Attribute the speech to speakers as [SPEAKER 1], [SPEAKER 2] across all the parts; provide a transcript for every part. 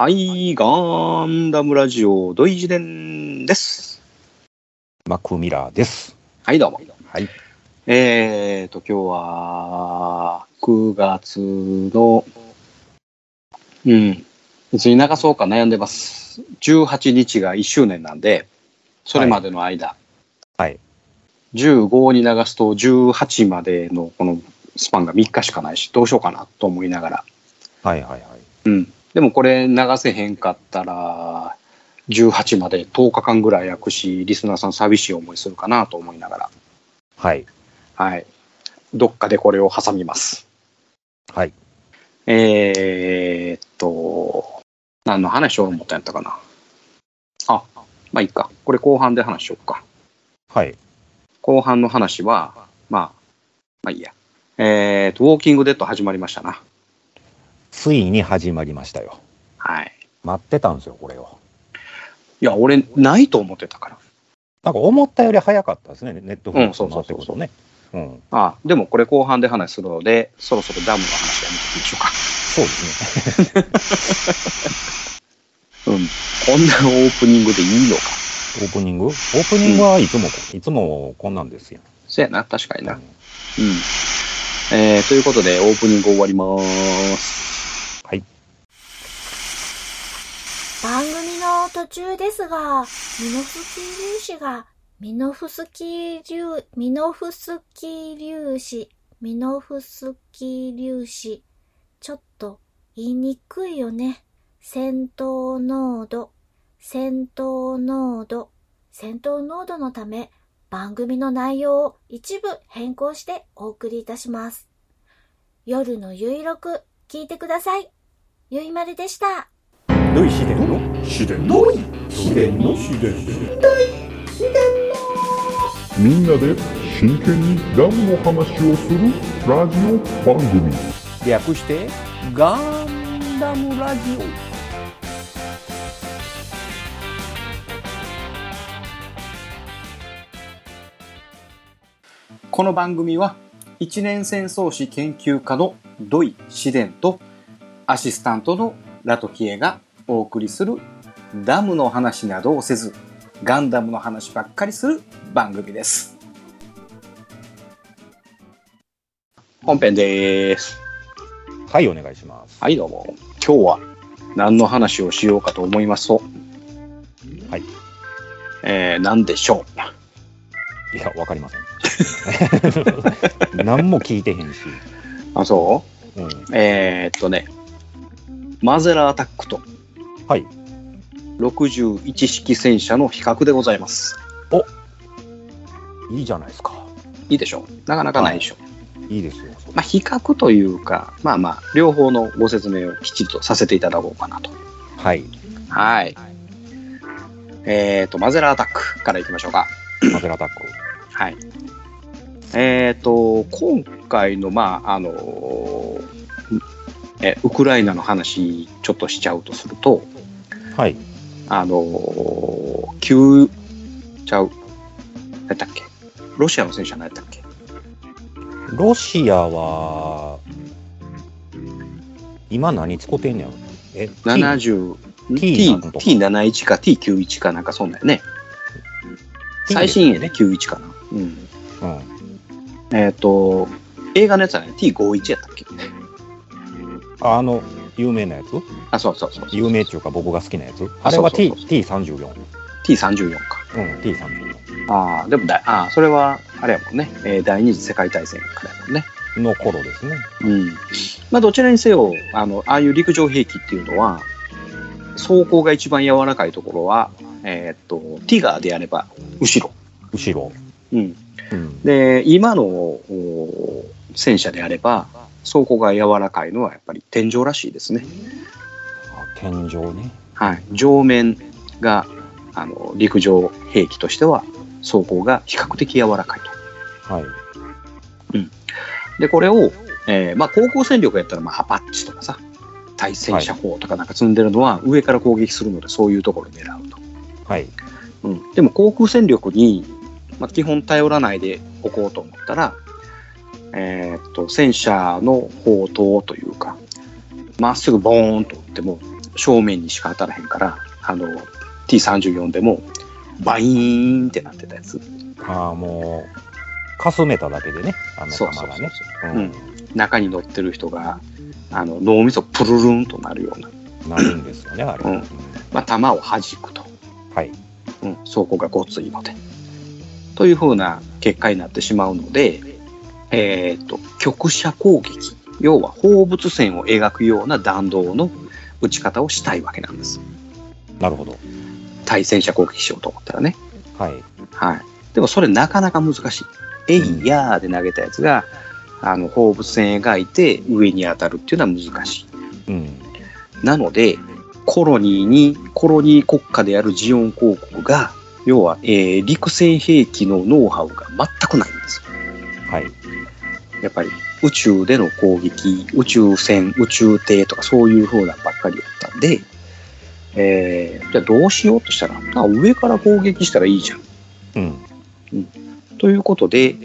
[SPEAKER 1] はい、ガンダムラジオ、土井自伝です。
[SPEAKER 2] マクミラーです。
[SPEAKER 1] はい、どうも。
[SPEAKER 2] はい。
[SPEAKER 1] えーと、今日は、9月の、うん、いつに流そうか悩んでます。18日が1周年なんで、それまでの間、
[SPEAKER 2] はい。
[SPEAKER 1] 15に流すと18までのこのスパンが3日しかないし、どうしようかなと思いながら、
[SPEAKER 2] はいはいはい。
[SPEAKER 1] うん。でもこれ流せへんかったら、18まで10日間ぐらい空くし、リスナーさん寂しい思いするかなと思いながら、
[SPEAKER 2] はい。
[SPEAKER 1] はい。どっかでこれを挟みます。
[SPEAKER 2] はい。
[SPEAKER 1] えー、っと、何の話を思ったんやったかな。あ、まあいいか。これ後半で話しようか。
[SPEAKER 2] はい。
[SPEAKER 1] 後半の話は、まあ、まあいいや。えー、っと、ウォーキングデッド始まりましたな。
[SPEAKER 2] ついに始まりましたよ。
[SPEAKER 1] はい。
[SPEAKER 2] 待ってたんですよ、これを。
[SPEAKER 1] いや、俺、ないと思ってたから。
[SPEAKER 2] なんか思ったより早かったですね、ネットフリックス
[SPEAKER 1] うん
[SPEAKER 2] に
[SPEAKER 1] そうそうそうそう
[SPEAKER 2] なってくるとね。うん。
[SPEAKER 1] あでもこれ後半で話するので、そろそろダムの話やめておきましょうか。
[SPEAKER 2] そうですね。
[SPEAKER 1] うん。こんなオープニングでいいのか。
[SPEAKER 2] オープニング？オープニングはいつも、いつもこんなんですよ。
[SPEAKER 1] そうやな、確かにな。
[SPEAKER 2] う
[SPEAKER 1] うんん。えー、ということで、オープニング終わります。
[SPEAKER 2] はい。
[SPEAKER 3] 番組の途中ですが、ミノフスキー粒子が、ミノフスキー粒、ミノフスキー粒子、ミノフスキー粒子、ちょっと言いにくいよね。戦闘濃度、戦闘濃度、戦闘濃度のため、番組の内容を一部変更してお送りいたします。夜のゆいろく、聞いてください。ゆいまるでした。
[SPEAKER 4] 秘伝の。秘伝の。秘伝みんなで真剣にダムの話をするラジオ番組。
[SPEAKER 2] 略して、ガンダムラジオ。
[SPEAKER 1] この番組は、一年戦争史研究家の土井紫伝と、アシスタントのラトキエがお送りするダムの話などをせず、ガンダムの話ばっかりする番組です。本編です。
[SPEAKER 2] はい、お願いします。
[SPEAKER 1] はい、どうも。今日は何の話をしようかと思いますと、
[SPEAKER 2] はい。
[SPEAKER 1] えー、何でしょう。
[SPEAKER 2] いや、わかりません。何も聞いてへんし。
[SPEAKER 1] あ、そ
[SPEAKER 2] う？ん。
[SPEAKER 1] うえー、っとね、マゼラアタックと
[SPEAKER 2] はい。
[SPEAKER 1] 61式戦車の比較でございます。
[SPEAKER 2] いいじゃないですか。
[SPEAKER 1] いいでしょうなかなかないでしょう、
[SPEAKER 2] いいですよ。
[SPEAKER 1] まあ、比較というか、まあまあ、両方のご説明をきちっとさせていただこうかなと。
[SPEAKER 2] はい。
[SPEAKER 1] はい。えー、っと、マゼラアタックからいきましょうか。
[SPEAKER 2] マゼラアタック。
[SPEAKER 1] はい。えっ、と、今回の、まあ、あのえ、ウクライナの話、ちょっとしちゃうとすると、
[SPEAKER 2] はい。
[SPEAKER 1] あの旧、ちゃう、何やったっけ？ロシアの戦車何やったっけ？
[SPEAKER 2] ロシアは、今何使ってんねやろ？え、T?
[SPEAKER 1] 70、
[SPEAKER 2] T
[SPEAKER 1] T
[SPEAKER 2] なんとか
[SPEAKER 1] T71 か T91 かなんかそんなんやね。最新鋭ね、91かな。うん。
[SPEAKER 2] うん。
[SPEAKER 1] えっ、と、映画のやつはね、T51 やったっけ？
[SPEAKER 2] ああの、有名なやつ？
[SPEAKER 1] あ、そうそうそう。
[SPEAKER 2] 有名っていうか僕が好きなやつ？あれは T
[SPEAKER 1] そうそう
[SPEAKER 2] T34。
[SPEAKER 1] T34 か。
[SPEAKER 2] うん、T34
[SPEAKER 1] ああ、でもだ、ああ、それは、あれやもんね、えー第二次世界大戦からやもんね。
[SPEAKER 2] の頃ですね。
[SPEAKER 1] うん。まあ、どちらにせよ、あの、ああいう陸上兵器っていうのは、走行が一番柔らかいところは、えーっと、ティガーであれば、後ろ。
[SPEAKER 2] 後ろ。
[SPEAKER 1] うん。
[SPEAKER 2] うん。
[SPEAKER 1] で、今のお戦車であれば、走行が柔らかいのはやっぱり天井らしいですね。
[SPEAKER 2] あ天井ね。
[SPEAKER 1] はい。上面が、あの、陸上兵器としては、走行が比較的柔らかいと。
[SPEAKER 2] はい。
[SPEAKER 1] で、これを、えーまあ、航空戦力やったら、まあ、アパッチとかさ、対戦車砲とかなんか積んでるのは、上から攻撃するので、そういうところを狙うと。
[SPEAKER 2] はい。
[SPEAKER 1] うん、でも、航空戦力に、まあ、基本頼らないでおこうと思ったら、えーっと、戦車の砲塔というか、まっすぐボーンと撃っても、正面にしか当たらへんから、あの、T34 でも、バイーンってなってたやつ。
[SPEAKER 2] ああ、もう、かすめただけでね、あの弾がね。
[SPEAKER 1] 中に乗ってる人が、あの、脳みそプルルンとなるような、
[SPEAKER 2] なるんですよね、あれ。
[SPEAKER 1] うん
[SPEAKER 2] うん
[SPEAKER 1] まあ、弾を弾くと。
[SPEAKER 2] はい。
[SPEAKER 1] うん、走行がごついので。というふうな結果になってしまうので、えっ、と、局射攻撃。要は放物線を描くような弾道の撃ち方をしたいわけなんです。
[SPEAKER 2] なるほど。
[SPEAKER 1] 対戦車攻撃しようと思ったらね。
[SPEAKER 2] はい。
[SPEAKER 1] はい。でもそれなかなか難しい。えいやーで投げたやつが、あの、放物線描いて上に当たるっていうのは難しい。
[SPEAKER 2] うん。
[SPEAKER 1] なので、コロニーに、コロニー国家であるジオン公国が、要は、えー陸戦兵器のノウハウが全くないんですよ。
[SPEAKER 2] はい。
[SPEAKER 1] やっぱり宇宙での攻撃、宇宙船、宇宙艇とかそういう風なばっかりやったんで、えーじゃあどうしようとしたら、あ上から攻撃したらいいじゃん。
[SPEAKER 2] うん。
[SPEAKER 1] ということで、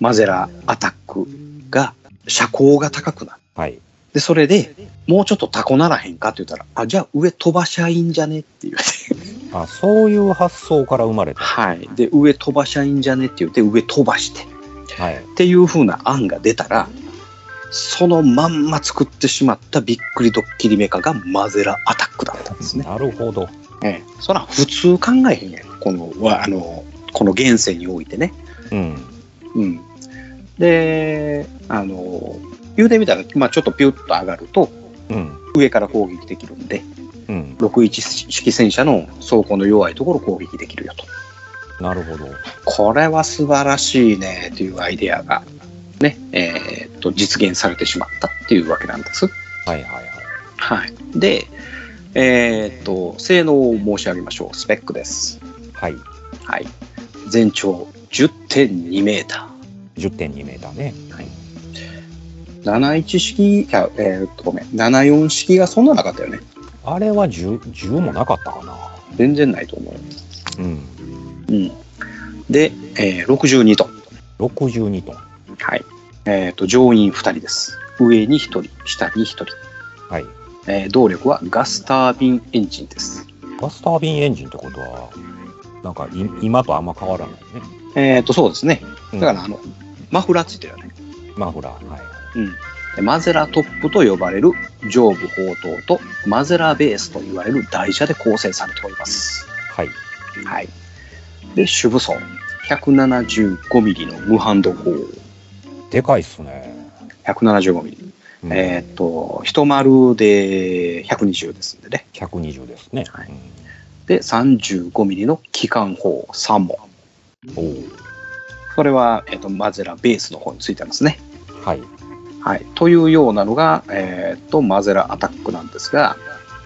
[SPEAKER 1] マゼラアタックが、車高が高くなる。
[SPEAKER 2] はい。
[SPEAKER 1] で、それで、もうちょっとタコならへんかって言ったら、あ、じゃあ上飛ばしゃいいんじゃねって言われて。
[SPEAKER 2] あ、そういう発想から生まれた。
[SPEAKER 1] はい。で、上飛ばしゃいいんじゃねって言って、上飛ばして。
[SPEAKER 2] はい。
[SPEAKER 1] っていう風な案が出たら、そのまんま作ってしまったびっくりドッキリメカがマゼラアタックだったんですね。
[SPEAKER 2] なるほど。
[SPEAKER 1] ええ、そら普通考えへんやん。この、わあの、この現世においてね。
[SPEAKER 2] うん。
[SPEAKER 1] うん。で、あの、言うてみたら、まあちょっとピュッと上がると、
[SPEAKER 2] うん。
[SPEAKER 1] 上から攻撃できるんで、
[SPEAKER 2] うん。
[SPEAKER 1] 61式戦車の装甲の弱いところを攻撃できるよと。
[SPEAKER 2] なるほど。
[SPEAKER 1] これは素晴らしいねというアイデアが、ね、えーっと、実現されてしまったっていうわけなんです。
[SPEAKER 2] はいはいはい。
[SPEAKER 1] はい。で、えーっと、性能を申し上げましょう。スペックです。
[SPEAKER 2] はい。
[SPEAKER 1] はい。全長10.2メータ
[SPEAKER 2] 10.2メーターね。
[SPEAKER 1] はいー。71式、えーっと、ごめん。74式がそんななかったよね。
[SPEAKER 2] あれは 10, 10もなかったかな。
[SPEAKER 1] 全然ないと思う。
[SPEAKER 2] うん。
[SPEAKER 1] うん。で、えー62トン。
[SPEAKER 2] 62トン。
[SPEAKER 1] はい。えーっと、乗員2人です。上に1人、下に1人。
[SPEAKER 2] はい。
[SPEAKER 1] えー動力はガスタービンエンジンです。
[SPEAKER 2] ガスタービンエンジンってことは、なんかい今とあんま変わらないね。
[SPEAKER 1] えーっと、そうですね。
[SPEAKER 2] うん
[SPEAKER 1] だから、あの、マフラーついてるよね。
[SPEAKER 2] マフラー。はい。
[SPEAKER 1] うん。でマゼラトップと呼ばれる上部砲塔とマゼラベースと言われる台車で構成されております。
[SPEAKER 2] はい。
[SPEAKER 1] はい。で、主武装。175ミリの無ハンド砲。
[SPEAKER 2] でかいっすね。
[SPEAKER 1] 175ミリ。
[SPEAKER 2] うん
[SPEAKER 1] えーっと、一丸で120ですんでね。
[SPEAKER 2] 120ですね。
[SPEAKER 1] はいで、35ミリの機関砲3門。
[SPEAKER 2] うん、おう
[SPEAKER 1] それは、えーっと、マゼラベースの方についてますね。
[SPEAKER 2] はい。
[SPEAKER 1] はい。というようなのが、えーっと、マゼラアタックなんですが、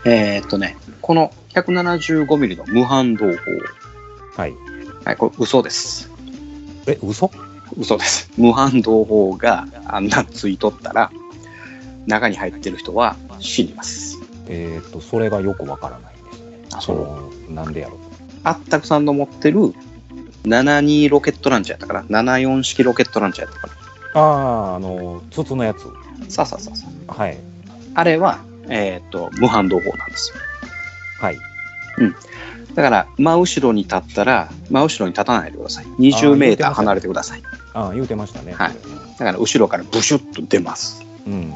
[SPEAKER 1] えーっとね、この175ミリの無反動砲。
[SPEAKER 2] はい。
[SPEAKER 1] はい、これ嘘です。
[SPEAKER 2] え、嘘？
[SPEAKER 1] 嘘です。無反動砲があんなついとったら、中に入ってる人は死にます。
[SPEAKER 2] えっ、と、それがよくわからないですね。
[SPEAKER 1] あ
[SPEAKER 2] その、なんでやろう。
[SPEAKER 1] あったくさんの持ってる72ロケットランチャーやったかな ?74 式ロケットランチャーやったか
[SPEAKER 2] ああ、あの、筒のやつ。
[SPEAKER 1] なさあさあさあさあ。
[SPEAKER 2] はい。
[SPEAKER 1] あれは、えーっと、無反動砲なんですよ。
[SPEAKER 2] はい。
[SPEAKER 1] だから、真後ろに立ったら、真後ろに立たないでください。20メーター離れてください。
[SPEAKER 2] ああ、言うてましたね。
[SPEAKER 1] はいだから、後ろからブシュッと出ます。
[SPEAKER 2] うん。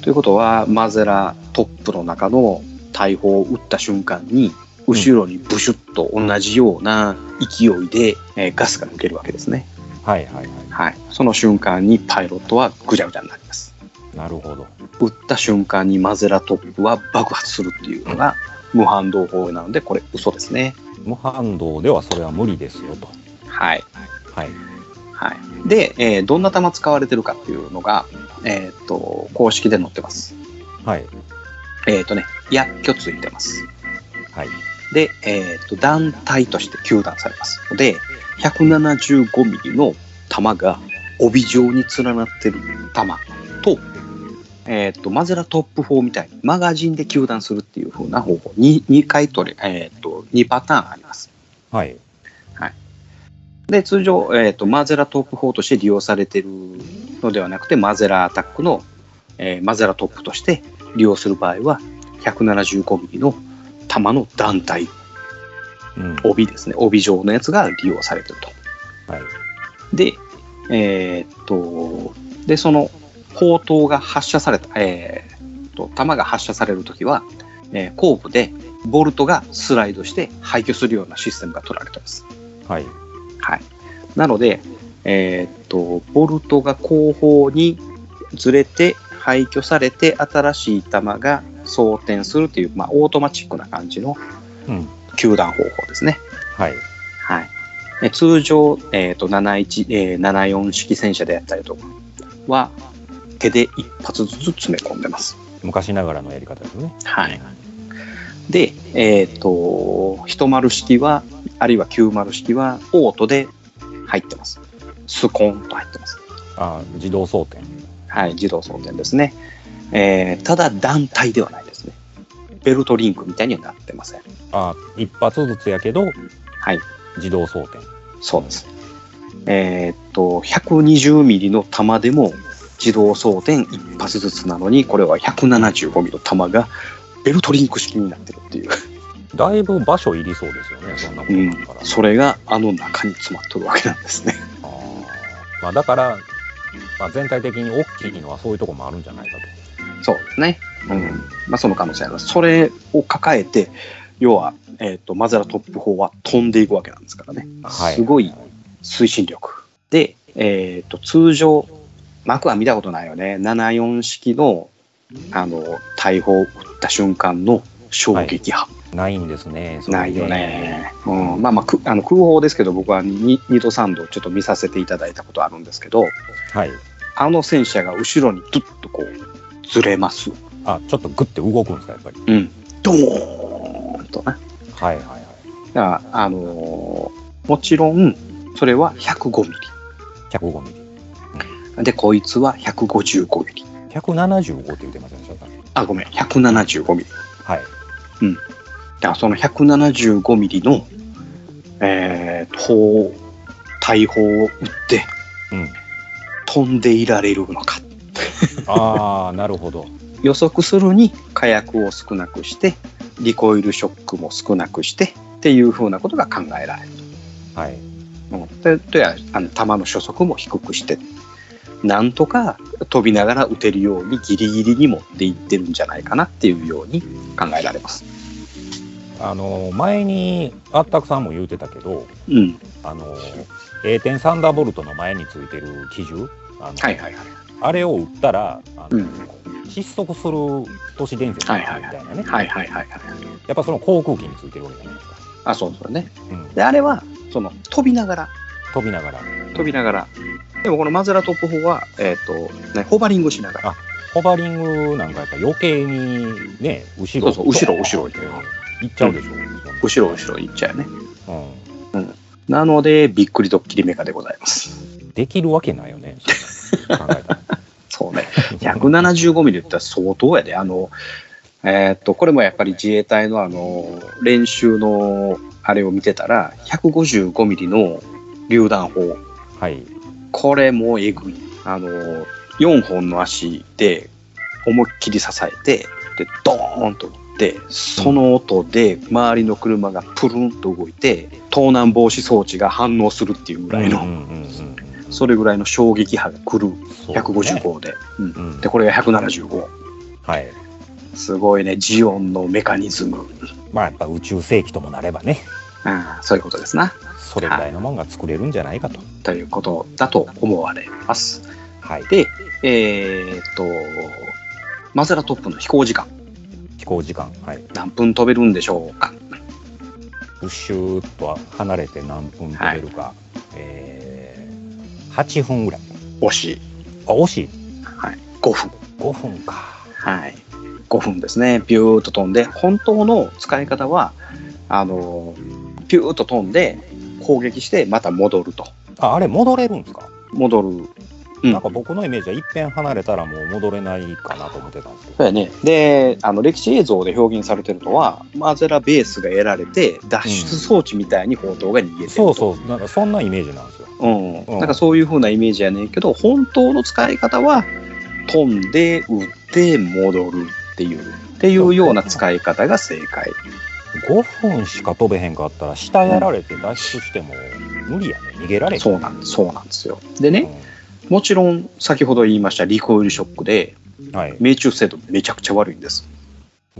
[SPEAKER 1] ということは、マゼラトップの中の大砲を撃った瞬間に、後ろにブシュッと同じような勢いで、えーガスが抜けるわけですね。
[SPEAKER 2] はいはいはい。
[SPEAKER 1] はい。その瞬間にパイロットはぐちゃぐちゃになります。
[SPEAKER 2] なるほど。
[SPEAKER 1] 撃った瞬間にマゼラトップは爆発するっていうのが無反動砲なので、これ嘘ですね。
[SPEAKER 2] 無反動ではそれは無理ですよと。
[SPEAKER 1] はい。
[SPEAKER 2] はい。
[SPEAKER 1] はい。で、えーどんな弾使われてるかっていうのが、えっ、と、公式で載ってます。
[SPEAKER 2] はい。
[SPEAKER 1] えっ、とね、薬莢ついてます。
[SPEAKER 2] はい。
[SPEAKER 1] で、えっ、と、団体として球団されますので、175ミリの弾が帯状に連なってる弾と、えっ、と、マゼラトップ4みたいにマガジンで球団するっていう風な方法に2回取り、えっ、と、2パターンあります。
[SPEAKER 2] はい。
[SPEAKER 1] で、通常、えっ、と、マゼラトップ4として利用されているのではなくて、マゼラアタックの、えーマゼラトップとして利用する場合は、175ミリの弾の団体、
[SPEAKER 2] うん。
[SPEAKER 1] 帯ですね、帯状のやつが利用されてると。
[SPEAKER 2] はい。
[SPEAKER 1] で、えーっと、で、その砲塔が発射された、えーっと、弾が発射されるときは、えー後部でボルトがスライドして排莢するようなシステムが取られてます。
[SPEAKER 2] はい。
[SPEAKER 1] はい。なので、えーっと、ボルトが後方にずれて排莢されて新しい弾が装填するという、まあ、オートマチックな感じの
[SPEAKER 2] うん。
[SPEAKER 1] 球弾方法ですね。
[SPEAKER 2] はい。
[SPEAKER 1] はい。え通常、えー、と71、えー74式戦車であったりとかは手で一発ずつ詰め込んでます。
[SPEAKER 2] 昔ながらのやり方ですね。
[SPEAKER 1] はい。で、えっ、と、一丸式は、あるいは九丸式は、オートで入ってます。スコーンと入ってます。
[SPEAKER 2] あー自動装填。
[SPEAKER 1] はい、自動装填ですね。えーただ団体ではないですね。ベルトリンクみたいにはなってません。
[SPEAKER 2] あー一発ずつやけど、
[SPEAKER 1] はい、
[SPEAKER 2] 自動装填。
[SPEAKER 1] そうです。えーっと、120ミリの弾でも自動装填一発ずつなのに、これは175ミリの弾がベルトリンク式になってるっていう。
[SPEAKER 2] だいぶ場所いりそうですよね、そんなこと
[SPEAKER 1] うん
[SPEAKER 2] だから。。
[SPEAKER 1] それがあの中に詰まってるわけなんですね。
[SPEAKER 2] あーまあ、だから、まあ、全体的に大きいのはそういうところもあるんじゃないか
[SPEAKER 1] そうですね。うん。まあその可能性あります。それを抱えて、要は、えーっと、マゼラトップ4は飛んでいくわけなんですからね。
[SPEAKER 2] と。はい。
[SPEAKER 1] すごい推進力。で、えっ、と、通常、マクは見たことないよね。74式の、あの、大砲を撃った瞬間の衝撃波。
[SPEAKER 2] ないんですね。
[SPEAKER 1] ないよね。うん。まあまあ、くあの空砲ですけど、僕は 2, 2度3度ちょっと見させていただいたことあるんですけど、
[SPEAKER 2] はい。
[SPEAKER 1] あの戦車が後ろにドゥッとこう、ずれます。
[SPEAKER 2] あ、ちょっとグッて動くんですか、やっぱり。
[SPEAKER 1] うん。ドーンとね。
[SPEAKER 2] はいはいはい。
[SPEAKER 1] だから、あのーもちろん、それは105ミ
[SPEAKER 2] 105ミリ。
[SPEAKER 1] リ。で、こいつは155ミリ。
[SPEAKER 2] 175って言ってませんでした
[SPEAKER 1] あ、ごめん、175ミリ。
[SPEAKER 2] はい。
[SPEAKER 1] だからその175ミリの、えー、砲、大砲を撃って
[SPEAKER 2] うん。
[SPEAKER 1] 飛んでいられるのか。
[SPEAKER 2] ああ、なるほど。
[SPEAKER 1] 予測するに火薬を少なくして、リコイルショックも少なくしてっていうふうなことが考えられる。
[SPEAKER 2] はい。
[SPEAKER 1] うん、でであの弾の初速も低くして、なんとか飛びながら撃てるようにギリギリに持っていってるんじゃないかなっていうように考えられます。
[SPEAKER 2] あの、前に、あったくさんも言うてたけど、
[SPEAKER 1] うん。
[SPEAKER 2] あの、A 点サンダーボルトの前についてる機銃、あの
[SPEAKER 1] はいはいはい。
[SPEAKER 2] あれを撃ったら、あの
[SPEAKER 1] うん
[SPEAKER 2] 失速する都市伝説みたいなね、
[SPEAKER 1] はいはいはいはい。
[SPEAKER 2] やっぱその航空機についてるわけじゃないですか。
[SPEAKER 1] あ、そうそうね。
[SPEAKER 2] うん、
[SPEAKER 1] で、あれは、その、飛びながら、
[SPEAKER 2] 飛びながら、
[SPEAKER 1] 飛びながら。でもこのマゼラトップ4は、えっ、と、ね、ホバリングしながら。
[SPEAKER 2] ホバリングなんかやっぱ余計にね、後ろ
[SPEAKER 1] そうそう後ろ後ろ
[SPEAKER 2] って行っちゃうでしょ。
[SPEAKER 1] 後ろ後ろ行っちゃうよね。
[SPEAKER 2] うん
[SPEAKER 1] なので、びっくりドッキリメカでございます。
[SPEAKER 2] できるわけないよね。そ
[SPEAKER 1] うね。175ミリって言ったら相当やで。あの、えっ、と、これもやっぱり自衛隊のあの、練習のあれを見てたら、155ミリの榴弾砲。
[SPEAKER 2] はい。
[SPEAKER 1] これもえぐい。あの、4本の足で思いっきり支えて、で、ドーンと打って、その音で周りの車がプルンと動いて、盗難防止装置が反応するっていうぐらいの、それぐらいの衝撃波が来る
[SPEAKER 2] そうね
[SPEAKER 1] 155で。うん
[SPEAKER 2] うん
[SPEAKER 1] で、これが175。
[SPEAKER 2] はい。
[SPEAKER 1] すごいね、ジオンのメカニズム。
[SPEAKER 2] まあやっぱ宇宙世紀ともなればね、
[SPEAKER 1] ああそういうことですな。
[SPEAKER 2] それぐらいのもんが作れるんじゃないかと。
[SPEAKER 1] ということだと思われます。
[SPEAKER 2] はい。
[SPEAKER 1] で、えーっと、マゼラトップの飛行時間、
[SPEAKER 2] 飛行時間。はい。
[SPEAKER 1] 何分飛べるんでしょうか？
[SPEAKER 2] プッシューっと離れて何分飛べるか。えー、8分ぐらい。
[SPEAKER 1] 惜しい。
[SPEAKER 2] あ、惜しい？
[SPEAKER 1] はい。5分。
[SPEAKER 2] 5分か。
[SPEAKER 1] はい。5分ですね。ビューッと飛んで、本当の使い方は、あの、ピューッと飛んで、攻撃して、また戻ると。
[SPEAKER 2] あ、あれ戻れるんですか、
[SPEAKER 1] 戻る。うん
[SPEAKER 2] なんか僕のイメージは一遍離れたらもう戻れないかなと思ってたんですけど。
[SPEAKER 1] そうやね。で、あの、歴史映像で表現されてるのは、マゼラベースが得られて、脱出装置みたいに砲塔が逃げてると。
[SPEAKER 2] そうそう、なんかそんなイメージなんですよ。
[SPEAKER 1] うん。
[SPEAKER 2] うん
[SPEAKER 1] なんかそういう風なイメージやねんけど、本当の使い方は、飛んで、撃って、戻るっていう。っていうような使い方が正解。
[SPEAKER 2] 5分しか飛べへんかったら、下やられて脱出しても無理やね。逃げられへん。
[SPEAKER 1] そうなんです。そうなんですよ。でね、もちろん先ほど言いましたリコイルショックで。命中精度めちゃくちゃ悪いんです。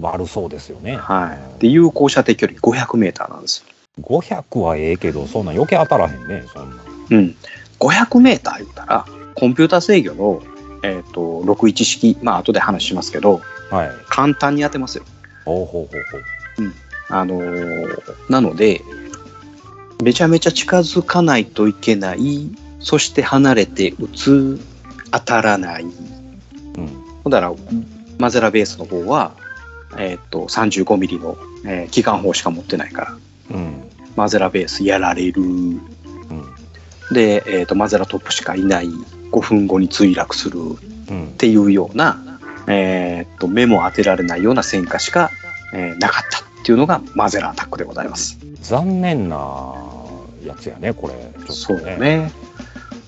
[SPEAKER 2] 悪そうですよね。
[SPEAKER 1] はい。で、有効射程距離500メーターなんですよ。
[SPEAKER 2] 500はええけど、そんなん余計当たらへんね、そんなん。
[SPEAKER 1] うん。500メーター言ったら、コンピュータ制御の、えっ、と、61式、まあ後で話しますけど、
[SPEAKER 2] はい。
[SPEAKER 1] 簡単に当てますよ。
[SPEAKER 2] ほうほうほうほう。
[SPEAKER 1] あのーなので、めちゃめちゃ近づかないといけない、そして離れて撃つ、当たらない。
[SPEAKER 2] うん。
[SPEAKER 1] だから、マゼラベースの方は、えっ、と、35ミリの、えー機関砲しか持ってないから、
[SPEAKER 2] うん。
[SPEAKER 1] マゼラベースやられる。
[SPEAKER 2] うん。
[SPEAKER 1] で、えっ、と、マゼラトップしかいない。5分後に墜落する。
[SPEAKER 2] うん
[SPEAKER 1] っ。ていうような、えーっと目も当てられないような戦果しか、えーなかったっていうのがマゼラアタックでございます。
[SPEAKER 2] 残念なやつやね、これ。ちょっと
[SPEAKER 1] そうね。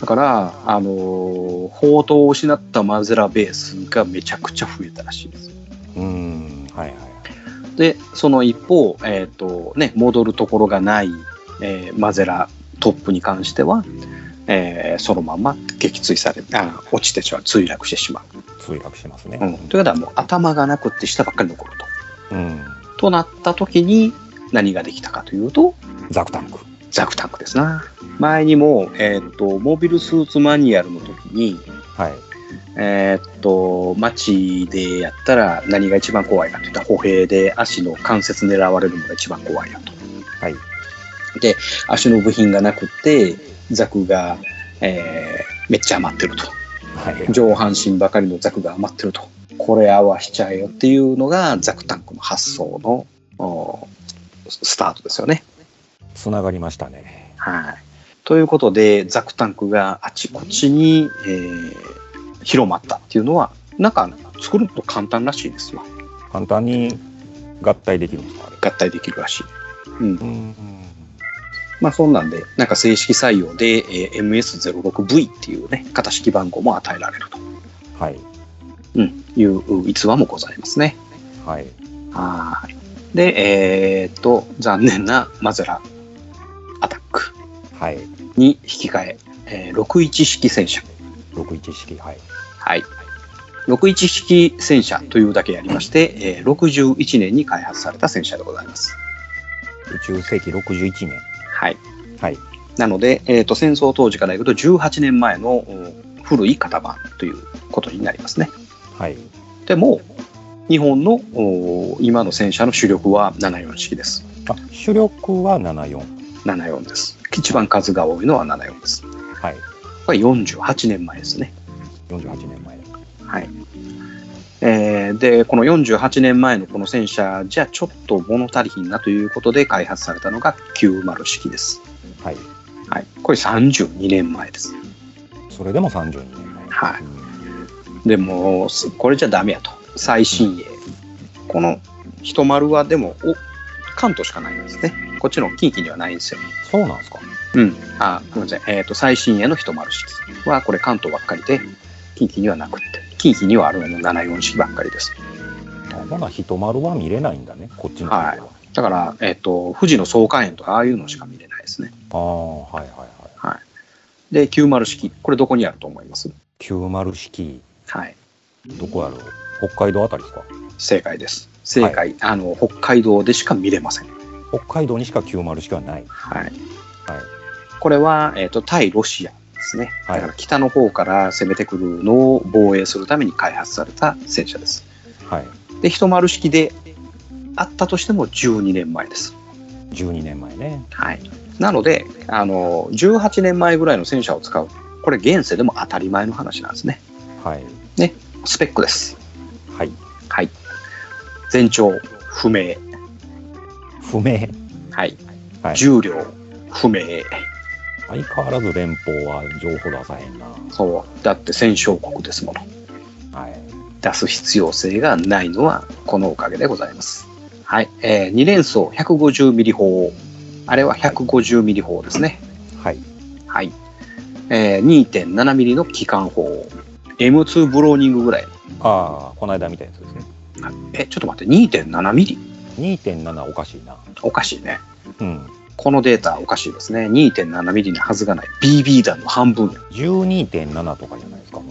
[SPEAKER 1] だから、あのー砲塔を失ったマゼラベースがめちゃくちゃ増えたらしいです。
[SPEAKER 2] うん。はいはい。
[SPEAKER 1] で、その一方、えーっとね、戻るところがない、えーマゼラトップに関しては、えーそのまま撃墜されあ落ちてしまう墜落してしま
[SPEAKER 2] 墜落しますね。
[SPEAKER 1] う、うん、ということはもう頭がなくって下ばっかり残ると。
[SPEAKER 2] うん。
[SPEAKER 1] となった時に何ができたかというと
[SPEAKER 2] ザクタンク。
[SPEAKER 1] ザクタンクですな前にも、えーっとモビルスーツマニュアルの時に、
[SPEAKER 2] はい。
[SPEAKER 1] えーっと街でやったら何が一番怖いかといったら歩兵で足の関節狙われるのが一番怖いよと。
[SPEAKER 2] はい。
[SPEAKER 1] で足の部品がなくってザクが、えーめっちゃ余ってると
[SPEAKER 2] はい。
[SPEAKER 1] 上半身ばかりのザクが余ってるとこれ合わしちゃえよっていうのがザクタンクの発想のおスタートですよね。
[SPEAKER 2] つながりましたね。
[SPEAKER 1] はい。ということで、ザクタンクがあちこちに、えー広まったっていうのは、なんか作ると簡単らしいですよ。
[SPEAKER 2] 簡単に合体できるんですか。
[SPEAKER 1] 合体できるらしい。うん。
[SPEAKER 2] うん。
[SPEAKER 1] まあそんなんで、なんか正式採用で、えー MS06V っていうね、型式番号も与えられると、
[SPEAKER 2] はい。
[SPEAKER 1] うん、いう逸話もございますね。
[SPEAKER 2] はい。
[SPEAKER 1] はい。で、えーっと、残念なマゼラアタック
[SPEAKER 2] はい。
[SPEAKER 1] に引き換え、えー61式戦車。
[SPEAKER 2] 61式。はい。
[SPEAKER 1] はい。61式戦車というだけありまして、えー61年に開発された戦車でございます。
[SPEAKER 2] 宇宙世紀61年。
[SPEAKER 1] はい。
[SPEAKER 2] はい。
[SPEAKER 1] なので、えー、と戦争当時からいくと18年前のお古い型番ということになりますね。
[SPEAKER 2] はい。
[SPEAKER 1] でも、日本のお今の戦車の主力は74式です。
[SPEAKER 2] あ、主力は74。
[SPEAKER 1] 74です。一番数が多いのは74です。
[SPEAKER 2] はい。
[SPEAKER 1] これ48年前ですね。
[SPEAKER 2] 48年前。
[SPEAKER 1] はい。えーで、この48年前のこの戦車じゃちょっと物足りひんなということで開発されたのが90式です。
[SPEAKER 2] はい。
[SPEAKER 1] はい。これ32年前です。
[SPEAKER 2] それでも32年前。
[SPEAKER 1] はい
[SPEAKER 2] うん
[SPEAKER 1] でも、すこれじゃダメやと。最新鋭。この一丸はでも、お、関東しかないんですね。こっちの近畿にはないんですよ。
[SPEAKER 2] そうなんですか。
[SPEAKER 1] うん。あ、ごめんなさい。えっ、と、最新鋭の一丸式は、これ関東ばっかりで、近畿にはなくって。近畿にはあるのも74式ばっかりです。
[SPEAKER 2] あほな、人丸は見れないんだね。こっちのは。
[SPEAKER 1] だから、えっ、と、富士の総火炎とか、ああいうのしか見れないですね。
[SPEAKER 2] ああ、はいはいはい。
[SPEAKER 1] はい。で、90式。これどこにあると思います
[SPEAKER 2] ？90式。
[SPEAKER 1] はい。
[SPEAKER 2] どこやろう？北海道あたりですか？
[SPEAKER 1] 正解です。正解。あの、北海道でしか見れません。
[SPEAKER 2] 北海道にしか90式はない。
[SPEAKER 1] はい。
[SPEAKER 2] はい。
[SPEAKER 1] これは、えっ、と、対ロシアですね。
[SPEAKER 2] はい
[SPEAKER 1] だから北の方から攻めてくるのを防衛するために開発された戦車です。
[SPEAKER 2] はい。
[SPEAKER 1] で、一丸式であったとしても12年前です。
[SPEAKER 2] 12年前ね。
[SPEAKER 1] はい。なので、あの、18年前ぐらいの戦車を使う。これ現世でも当たり前の話なんですね。
[SPEAKER 2] はい。
[SPEAKER 1] スペックです。
[SPEAKER 2] はい。
[SPEAKER 1] はい。全長不明。
[SPEAKER 2] 不明。
[SPEAKER 1] はい。
[SPEAKER 2] はい。
[SPEAKER 1] 重量不明。
[SPEAKER 2] 相変わらず連邦は情報出さへんな。
[SPEAKER 1] そう。だって戦勝国ですもの。
[SPEAKER 2] はい。
[SPEAKER 1] 出す必要性がないのはこのおかげでございます。はい。えー、2連装150ミリ砲。あれは150ミリ砲ですね。
[SPEAKER 2] はい。
[SPEAKER 1] はい。えー、2.7ミリの機関砲。M2 ブローニングぐらい。
[SPEAKER 2] ああ、この間見たやつですね。
[SPEAKER 1] え、ちょっと待って、2.7ミリ
[SPEAKER 2] ？2.7おかしいな。
[SPEAKER 1] おかしいね。
[SPEAKER 2] うん。
[SPEAKER 1] このデータおかしいですね。2.7ミリのはずがない。BB 弾の半分。
[SPEAKER 2] 12.7とかじゃないですか。も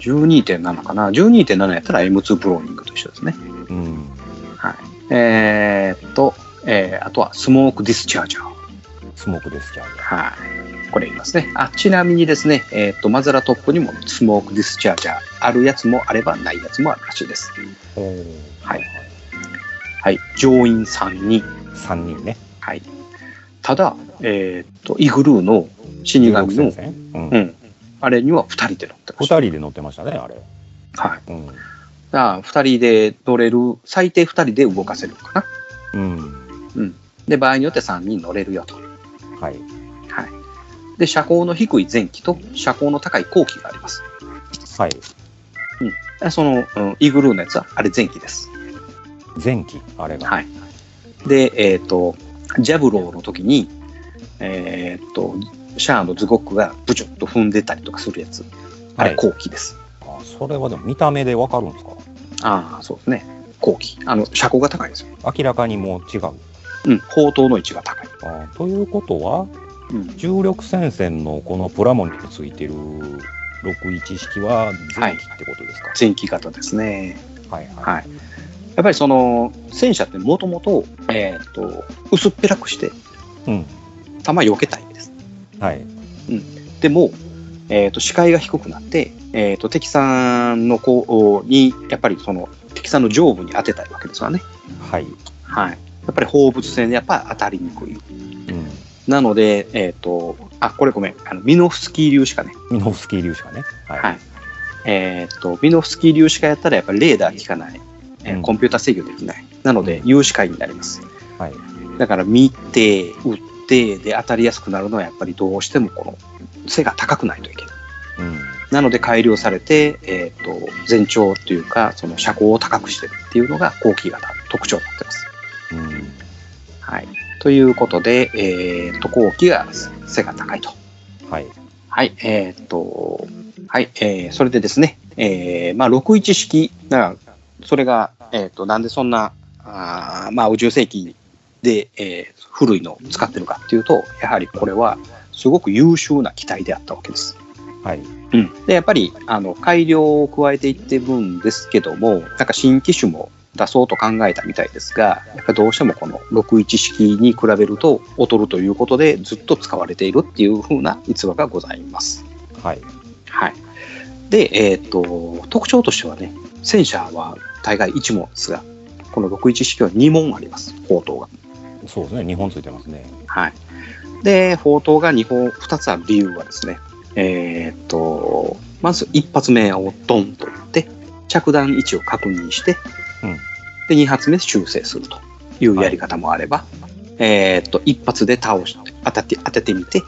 [SPEAKER 1] 12.7かな。12.7やったら M2 プローニングと一緒ですね。
[SPEAKER 2] ううん。
[SPEAKER 1] はい。えーっと、えーあとはスモークディスチャージャー。
[SPEAKER 2] スモークですじゃ
[SPEAKER 1] はい。これ言いますね。あ、ちなみにですね、えーっと、マズラトップにもスモークディスチャージャーあるやつもあればないやつもあるらしいです。
[SPEAKER 2] あ。
[SPEAKER 1] はい。はい。乗員3人。
[SPEAKER 2] 3人ね。
[SPEAKER 1] はい。ただ、えーっと、イグルーの死神の
[SPEAKER 2] 16、戦うん
[SPEAKER 1] うん。あれには2人で乗ってま
[SPEAKER 2] 2
[SPEAKER 1] した。
[SPEAKER 2] 人で乗ってましたね、あれ。
[SPEAKER 1] はい。
[SPEAKER 2] うん。
[SPEAKER 1] だから2人で乗れる、最低2人で動かせるのかな。
[SPEAKER 2] うん。
[SPEAKER 1] で、場合によって3人乗れるよと。
[SPEAKER 2] はい。
[SPEAKER 1] はい。で、車高の低い前期と車高の高い後期があります。
[SPEAKER 2] はい。
[SPEAKER 1] その、うん、イグルーのやつは、あれ前期です。
[SPEAKER 2] 前期、あれが。
[SPEAKER 1] はい。で、えっ、と、ジャブローの時に、えっ、と、シャアのズゴックがブチュッと踏んでたりとかするやつ。あれ
[SPEAKER 2] はい
[SPEAKER 1] 後期です。
[SPEAKER 2] あそれはでも見た目でわかるんですか？
[SPEAKER 1] ああ、そうですね。後期。あの、車高が高いですよ。
[SPEAKER 2] 明らかにもう違う。
[SPEAKER 1] うん、砲塔の位置が高い。
[SPEAKER 2] あということは、
[SPEAKER 1] うん。
[SPEAKER 2] 重力戦線のこのプラモについてる61式は前期ってことですか、
[SPEAKER 1] 前期型ですね。
[SPEAKER 2] はい、はい
[SPEAKER 1] はい。やっぱりその、戦車ってもともと、えっ、と、薄っぺらくして、
[SPEAKER 2] うん
[SPEAKER 1] 弾避けたいんです。
[SPEAKER 2] はい
[SPEAKER 1] でも、えっ、と、視界が低くなって、えっ、と、敵さんの子に、やっぱりその、敵さんの上部に当てたいわけですわね。
[SPEAKER 2] はい、
[SPEAKER 1] はい。やっぱり放物線でやっぱ当たりにくい。
[SPEAKER 2] うん、
[SPEAKER 1] なので、えっ、と、あ、これごめん。あの、ミノフスキー粒子かね。
[SPEAKER 2] ミノフスキー粒子がねはい、
[SPEAKER 1] はい。えっ、と、ミノフスキー粒子化やったらやっぱりレーダー効かない。えー
[SPEAKER 2] うん
[SPEAKER 1] コンピュータ制御できない。なので、有視界になります。
[SPEAKER 2] はい
[SPEAKER 1] だから見て、打って、で当たりやすくなるのはやっぱりどうしてもこの背が高くないといけない。
[SPEAKER 2] うん
[SPEAKER 1] なので改良されて、えっ、と、全長っていうか、その車高を高くしてるっていうのが後期型の特徴になってます。
[SPEAKER 2] うん
[SPEAKER 1] はい。ということで、えっ、と、後期が背が高いと。
[SPEAKER 2] はい
[SPEAKER 1] はい。えっ、と、はい。えーそれでですね、えーまあ、61式、だから、それが、えっ、と、なんでそんな、あーまあ、宇宙世紀で、えー古いのを使ってるかっていうと、やはりこれは、すごく優秀な機体であったわけです。
[SPEAKER 2] はい
[SPEAKER 1] うん、でやっぱりあの改良を加えていってるんですけどもなんか新機種も出そうと考えたみたいですがやっぱどうしてもこの61式に比べると劣るということでずっと使われているっていう風な逸話がございます。
[SPEAKER 2] はい
[SPEAKER 1] はい、で、えー、と特徴としてはね戦車は大概1門ですがこの61式は2門あります砲塔が。
[SPEAKER 2] そうですね2本ついてますね
[SPEAKER 1] はい。で、砲塔が2本、2つある理由はですね、えーっと、まず一発目をドンと打って、着弾位置を確認して、
[SPEAKER 2] うん
[SPEAKER 1] で、2発目修正するというやり方もあれば、えーっと、一発で倒して、当てて、当ててみて、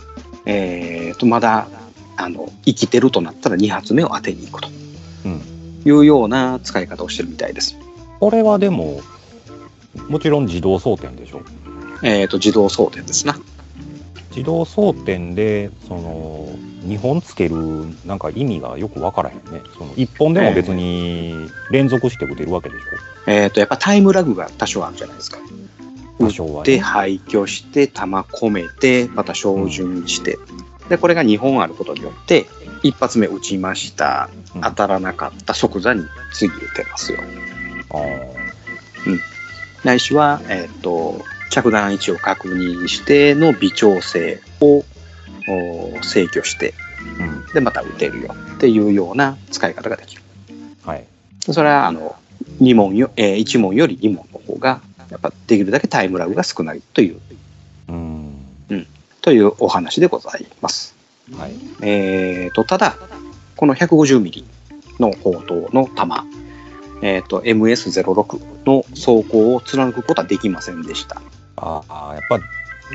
[SPEAKER 1] えーっと、まだ、あの、生きてるとなったら2発目を当てに行くと
[SPEAKER 2] うん
[SPEAKER 1] いうような使い方をしてるみたいです。
[SPEAKER 2] これはでももちろん自動装填でしょ？
[SPEAKER 1] えーっと、自動装填ですな。
[SPEAKER 2] 自動装填でその2本つけるなんか意味がよくわからへんね。その1本でも別に連続して打てるわけでしょ。
[SPEAKER 1] えーっと、やっぱタイムラグが多少あるじゃないですか。
[SPEAKER 2] 多少は
[SPEAKER 1] で
[SPEAKER 2] ね
[SPEAKER 1] 廃墟して弾込めてまた照準して、でこれが2本あることによって一発目撃ちました。
[SPEAKER 2] うん。
[SPEAKER 1] 当たらなかった即座に次撃てますよ。
[SPEAKER 2] あー。
[SPEAKER 1] ないしは、えっと着弾位置を確認しての微調整をお制御して
[SPEAKER 2] うん。
[SPEAKER 1] でまた撃てるよっていうような使い方ができる。
[SPEAKER 2] はい。
[SPEAKER 1] それはあの2問よ、え1問より2問の方がやっぱできるだけタイムラグが少ないという。
[SPEAKER 2] うん。
[SPEAKER 1] というお話でございます。
[SPEAKER 2] はい。
[SPEAKER 1] えー、とただこの150ミリの砲塔の弾、えー、と MS06 の装甲を貫くことはできませんでした。
[SPEAKER 2] ああやっぱ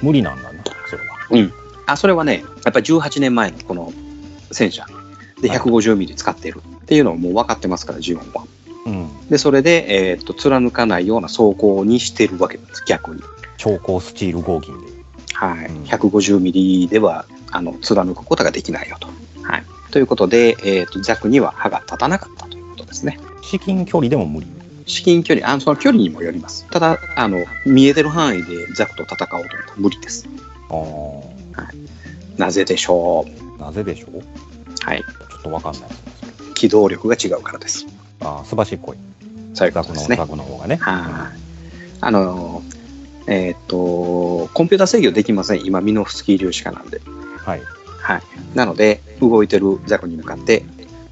[SPEAKER 2] 無理なんだなそれは。
[SPEAKER 1] あそれはねやっぱり18年前のこの戦車。で
[SPEAKER 2] はい。
[SPEAKER 1] 150ミリ使っているっていうのはもう分かってますからジオンは。
[SPEAKER 2] うん。
[SPEAKER 1] でそれで、えー、と貫かないような装甲にしてるわけです逆に。
[SPEAKER 2] 超高スチール合金で。
[SPEAKER 1] はい、
[SPEAKER 2] うん。
[SPEAKER 1] 150ミリではあの貫くことができないよと。はい、ということで、えー、と弱には歯が立たなかったということですね。
[SPEAKER 2] 至近距離でも無理
[SPEAKER 1] 至近距離、あのその距離にもよります。ただ、あの、見えてる範囲でザクと戦おうと思ったら無理です。
[SPEAKER 2] あー
[SPEAKER 1] なぜでしょう？
[SPEAKER 2] なぜでしょう？
[SPEAKER 1] はい。
[SPEAKER 2] ちょっとわかんないですね。
[SPEAKER 1] 機動力が違うからです。
[SPEAKER 2] ああ、すばしっこい。
[SPEAKER 1] そういうことですね。
[SPEAKER 2] ザクの方がね。
[SPEAKER 1] はい。あの、えーっと、コンピュータ制御できません。今、ミノフスキー粒子化なんで。
[SPEAKER 2] はい。
[SPEAKER 1] はい。なので、動いてるザクに向かって、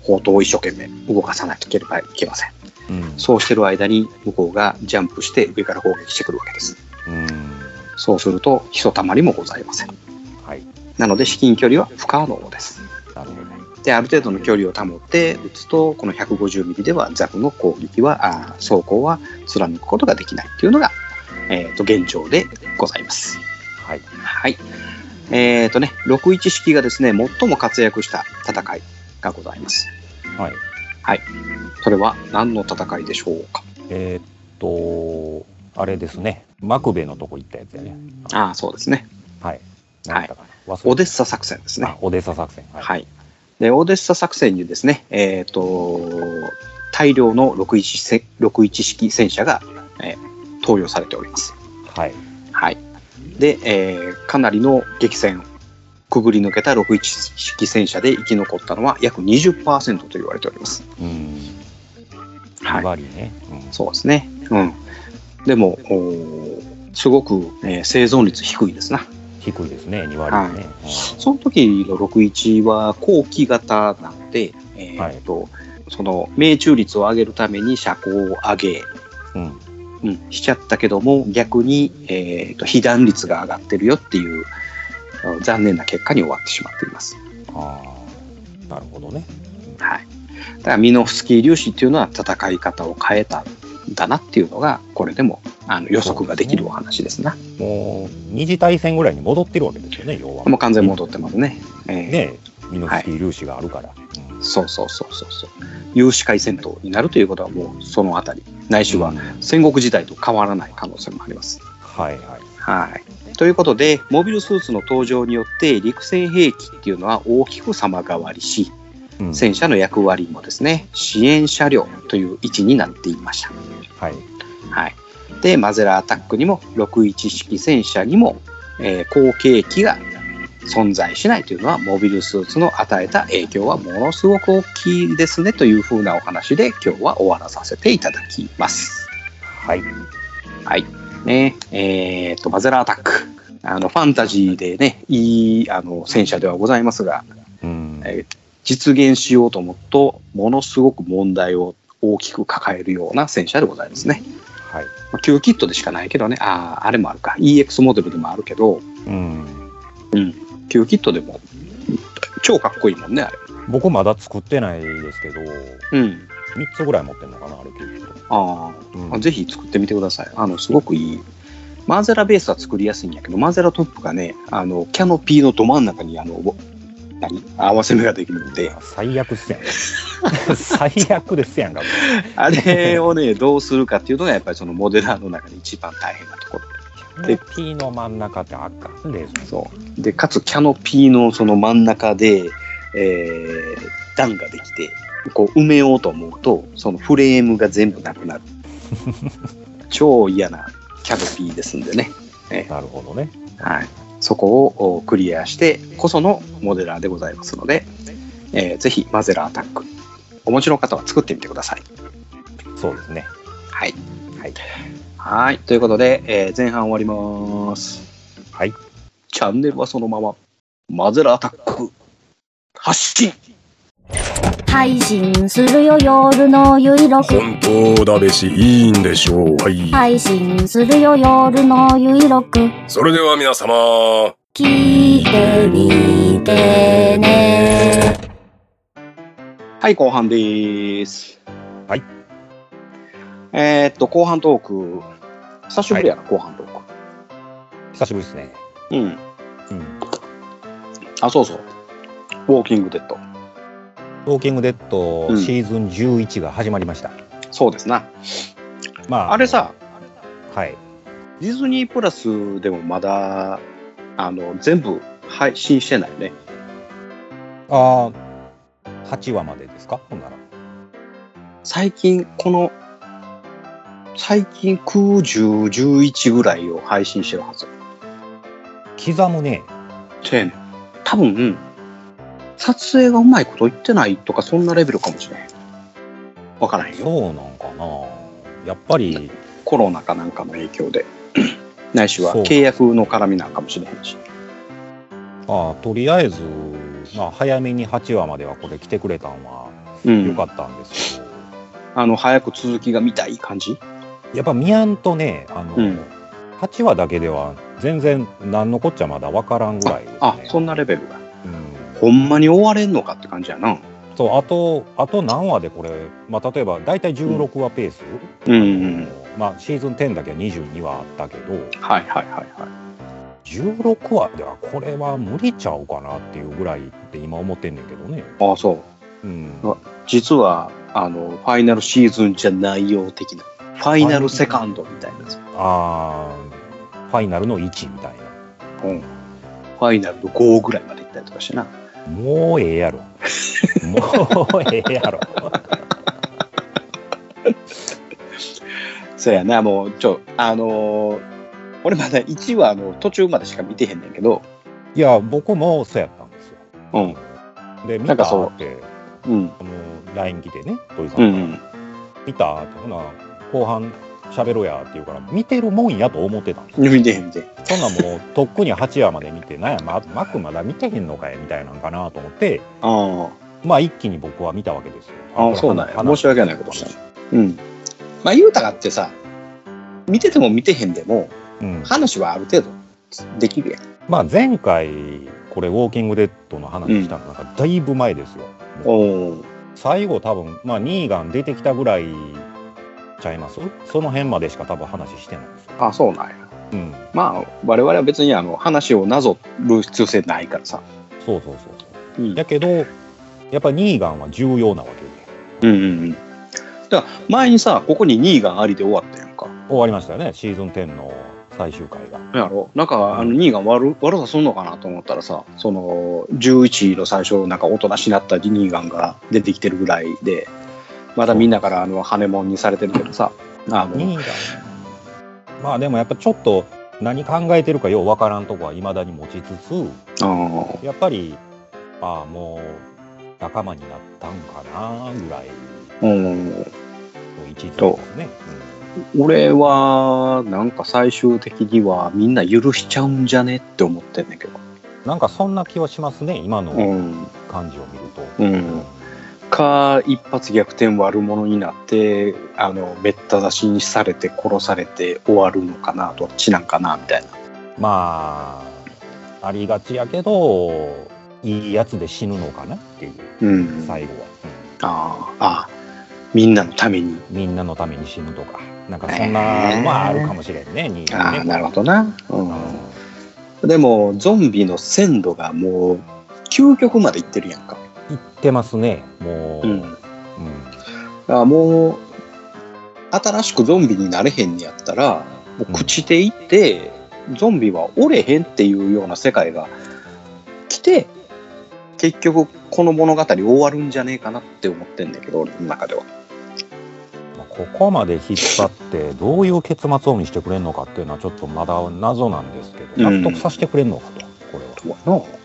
[SPEAKER 1] 砲塔を一生懸命動かさなければいけません。
[SPEAKER 2] うん。
[SPEAKER 1] そうしてる間に、向こうがジャンプして上から攻撃してくるわけです。
[SPEAKER 2] うん。
[SPEAKER 1] そうすると、ひとたまりもございません。
[SPEAKER 2] はい。
[SPEAKER 1] なので、至近距離は不可能です。
[SPEAKER 2] なるほど。
[SPEAKER 1] で、ある程度の距離を保って撃つと、この150ミリではザクの攻撃は、あー走行は貫くことができないというのが、えー、と現状でございます。
[SPEAKER 2] はい。
[SPEAKER 1] はい。えっ、とね、61式がですね、最も活躍した戦いがございます。
[SPEAKER 2] はい。
[SPEAKER 1] それは何の戦いでしょうか？
[SPEAKER 2] えーっと、あれですね。マクベのとこ行ったやつやね。
[SPEAKER 1] ああ、そうですね。
[SPEAKER 2] はい。
[SPEAKER 1] はいオデッサ作戦ですね
[SPEAKER 2] あ。オデッサ作戦。はい。
[SPEAKER 1] はい。で、オデッサ作戦にですね、えっ、と、大量の61せ61式戦車が、えー投与されております。
[SPEAKER 2] はい。
[SPEAKER 1] はい。で、えーかなりの激戦、くぐり抜けた61式戦車で生き残ったのは約20%と言われております。
[SPEAKER 2] うん。
[SPEAKER 1] はい
[SPEAKER 2] 2割ね。うん。
[SPEAKER 1] そうですね。うん。でも、おーすごく、えー生存率低いですな。
[SPEAKER 2] 低いですね。2割ね。
[SPEAKER 1] その時の61は後期型なので、えーとその命中率を上げるために車高を上げ、
[SPEAKER 2] うん。うん
[SPEAKER 1] うん、しちゃったけども逆に、えー、と被弾率が上がってるよっていううん残念な結果に終わってしまっています。
[SPEAKER 2] ああ。なるほどね。
[SPEAKER 1] はい、だからミノフスキー粒子っていうのは戦い方を変えたんだなっていうのがこれでもあの予測ができるお話ですな。
[SPEAKER 2] もう、二次大戦ぐらいに戻ってるわけですよね、要は。
[SPEAKER 1] もう完全に戻ってますね。えー
[SPEAKER 2] ねミノフスキー粒子があるから。うん
[SPEAKER 1] そうそうそうそうそう。有志会戦闘になるということはもうそのあたり、ないしは
[SPEAKER 2] うん
[SPEAKER 1] 戦国時代と変わらない可能性もあります。
[SPEAKER 2] はいはい。
[SPEAKER 1] はい。ということで、モビルスーツの登場によって陸戦兵器っていうのは大きく様変わりし、
[SPEAKER 2] うん
[SPEAKER 1] 戦車の役割もですね、支援車両という位置になっていました。
[SPEAKER 2] はい。
[SPEAKER 1] はい。で、マゼラアタックにも61式戦車にも、えー後継機が存在しないというのは、モビルスーツの与えた影響はものすごく大きいですねというふうなお話で今日は終わらさせていただきます。
[SPEAKER 2] はい。
[SPEAKER 1] はい。ね、えーと、マゼラアタック。あの、ファンタジーでね、いい、あの、戦車ではございますが、
[SPEAKER 2] うん。
[SPEAKER 1] えー実現しようと思うと、ものすごく問題を大きく抱えるような戦車でございますね。
[SPEAKER 2] はい。
[SPEAKER 1] まあ、旧キットでしかないけどね、ああ、あれもあるか。EX モデルでもあるけど、
[SPEAKER 2] うん。
[SPEAKER 1] 旧キットでも超かっこいいもんね、あれ。
[SPEAKER 2] 僕まだ作ってないですけど、
[SPEAKER 1] うん。
[SPEAKER 2] 3つぐらい持ってんのかな、あれ結構。
[SPEAKER 1] あ
[SPEAKER 2] うん
[SPEAKER 1] あ、ぜひ作ってみてください。あの、すごくいい。マーゼラベースは作りやすいんやけど、マーゼラトップがね、あの、キャノピーのど真ん中に、あの、ぼ何？合わせ目ができるので、
[SPEAKER 2] 最悪っすやん。最悪ですやんか。
[SPEAKER 1] あれをね、どうするかっていうのが、やっぱりそのモデラーの中で一番大変なところ。
[SPEAKER 2] で、P の真ん中ってあかんですね。
[SPEAKER 1] そう。で、かつキャノピーのその真ん中で、えー、段ができて、こう埋めようと思うと、そのフレームが全部なくなる。超嫌なキャノピーですんでね。
[SPEAKER 2] なるほどね。
[SPEAKER 1] はい。そこをおクリアしてこそのモデラーでございますので、えーぜひマゼラアタック、お持ちの方は作ってみてください。
[SPEAKER 2] そうですね。
[SPEAKER 1] はい。
[SPEAKER 2] はい。
[SPEAKER 1] はい。ということで、えー前半終わります。
[SPEAKER 2] はい。
[SPEAKER 1] チャンネルはそのまま、マゼラアタック、発信
[SPEAKER 3] 配信するよ夜のゆいろく
[SPEAKER 5] 本当だべし、いいんでしょう。はい。
[SPEAKER 3] 配信するよ夜のゆいろく
[SPEAKER 5] それでは皆様、
[SPEAKER 3] 聞いてみてね
[SPEAKER 1] はい、後半です。
[SPEAKER 2] はい。
[SPEAKER 1] えーっと、後半トーク、久しぶりやな、後半トーク。
[SPEAKER 2] 久しぶりですね。
[SPEAKER 1] うん。
[SPEAKER 2] うん。
[SPEAKER 1] あ、そうそう。ウォーキングデッド。
[SPEAKER 2] ウォーキングデッド
[SPEAKER 1] うん
[SPEAKER 2] シーズン11が始まりました。
[SPEAKER 1] そうですな。
[SPEAKER 2] まあ、
[SPEAKER 1] あれさ、
[SPEAKER 2] はい。
[SPEAKER 1] ディズニープラスでもまだ、あの、全部配信してないよね。
[SPEAKER 2] ああ、8話までですか？ほんなら。
[SPEAKER 1] 最近、この最近9、10、11ぐらいを配信してるはず。
[SPEAKER 2] 刻むね。
[SPEAKER 1] せやねん多分、撮影がうまいこと言ってないとか、そんなレベルかもしれへん。わからへんよ。
[SPEAKER 2] そうなんかな。やっぱり、
[SPEAKER 1] コロナかなんかの影響で。ないしは契約の絡みなんかもしれへんし。
[SPEAKER 2] まあ、とりあえず、まあ、早めに8話まではこれ来てくれたんは
[SPEAKER 1] うん。
[SPEAKER 2] 良かったんですけど、
[SPEAKER 1] あの、早く続きが見たい感じ？
[SPEAKER 2] やっぱ見やんとね、あの、
[SPEAKER 1] うん
[SPEAKER 2] 8話だけでは全然何のこっちゃまだ分からんぐらいですね。
[SPEAKER 1] あ、そんなレベルが。
[SPEAKER 2] うん
[SPEAKER 1] ほんまに終われんのかって感じやな。
[SPEAKER 2] そうあとあと何話でこれ、まあ、例えば大体16話ペース、
[SPEAKER 1] うんうん。
[SPEAKER 2] まあ、シーズン10だけは22話あったけど
[SPEAKER 1] はいはいはいはい。
[SPEAKER 2] 16話ではこれは無理ちゃうかなっていうぐらいって今思ってんねんけどね。
[SPEAKER 1] ああ、そう。
[SPEAKER 2] うん、
[SPEAKER 1] 実は、あの、ファイナルシーズンじゃないよう的な。ファイナルセカンドみたいな。
[SPEAKER 2] あーファイナルの1みたいな。
[SPEAKER 1] うん。ファイナルの5ぐらいまで行ったりとかしてな。
[SPEAKER 2] もうええやろ。もうええやろ。
[SPEAKER 1] そうやな、もう、ちょ、あのー俺まだ1話の途中までしか見てへんねんけど、
[SPEAKER 2] いや僕もそうやったんですよ。
[SPEAKER 1] うん。
[SPEAKER 2] で見たって
[SPEAKER 1] うん。
[SPEAKER 2] あの LINE 来てね鳥さから、
[SPEAKER 1] うんんうん。
[SPEAKER 2] 見たってほな後半喋ろうやって言うから見てるもんやと思ってたんですよ。
[SPEAKER 1] 見て見て。
[SPEAKER 2] そんなんもうとっくに8話まで見てなんやまマックまだ見てへんのかいみたいなんかなと思って
[SPEAKER 1] あ
[SPEAKER 2] まあ一気に僕は見たわけですよ。
[SPEAKER 1] あ。ああ、そうなんや。申し訳ないことした
[SPEAKER 2] 話。
[SPEAKER 1] うん。まあ、言うたかってさ、見てても見てへんでも、
[SPEAKER 2] うん、
[SPEAKER 1] 話はある程度できるやん。
[SPEAKER 2] まあ前回これ「ウォーキング・デッド」の話したのなんかだいぶ前ですよ。
[SPEAKER 1] おお。
[SPEAKER 2] 最後多分まあニーガン出てきたぐらいちゃいます？その辺までしか多分話してないんですよ。
[SPEAKER 1] あそうなんや。
[SPEAKER 2] うん、
[SPEAKER 1] まあ、我々は別にあの話をなぞる必要性ないからさ。
[SPEAKER 2] そうそうそうそう。
[SPEAKER 1] うん
[SPEAKER 2] やけどやっぱりニーガンは重要なわけで
[SPEAKER 1] うんうんうん。だから前にさ、ここにニーガンありで終わったやんか。
[SPEAKER 2] 終わりましたよねシーズン10の最終回が。
[SPEAKER 1] やろなんか、あの、ニーガン悪、悪さすんのかなと思ったらさ、その、11位の最初、なんかおとなしなったニーガンが出てきてるぐらいで、まだみんなからあの、羽もんにされてるけどさ、あの、
[SPEAKER 2] まあでもやっぱちょっと何考えてるかようわからんとこはいまだに持ちつつやっぱりああもう仲間になったんかなぐらい位置ですね。
[SPEAKER 1] 俺は、なんか最終的にはみんな許しちゃうんじゃねって思ってんだけど。
[SPEAKER 2] うんなんかそんな気はしますね今の
[SPEAKER 1] うん。
[SPEAKER 2] 感じを見ると。
[SPEAKER 1] うんか、一発逆転悪者になって、あの、めった出しにされて殺されて終わるのかな、どっちなんかな、みたいな。
[SPEAKER 2] まあありがちやけどいいやつで死ぬのかなっていう
[SPEAKER 1] うん。
[SPEAKER 2] 最後は、
[SPEAKER 1] ああ、ああ、みんなのために。
[SPEAKER 2] うんみんなのために死ぬとかなんかそんな、
[SPEAKER 1] へー
[SPEAKER 2] まああるかもしれんねに
[SPEAKER 1] ああ、なるほどな。う
[SPEAKER 2] うん
[SPEAKER 1] ん。でも、ゾンビの鮮度がもう、究極までいってるやんか。
[SPEAKER 2] 言ってますねもう、
[SPEAKER 1] うん。
[SPEAKER 2] うん
[SPEAKER 1] もう、新しくゾンビになれへんにやったら、もう朽ちていって、ゾンビはおれへんっていうような世界が来て、結局この物語終わるんじゃねえかなって思ってんだけど、俺の中では。
[SPEAKER 2] まあここまで引っ張ってどういう結末を見せてくれるのかっていうのはちょっとまだ謎なんですけど
[SPEAKER 1] うん
[SPEAKER 2] 納得させてくれるのかと、これは。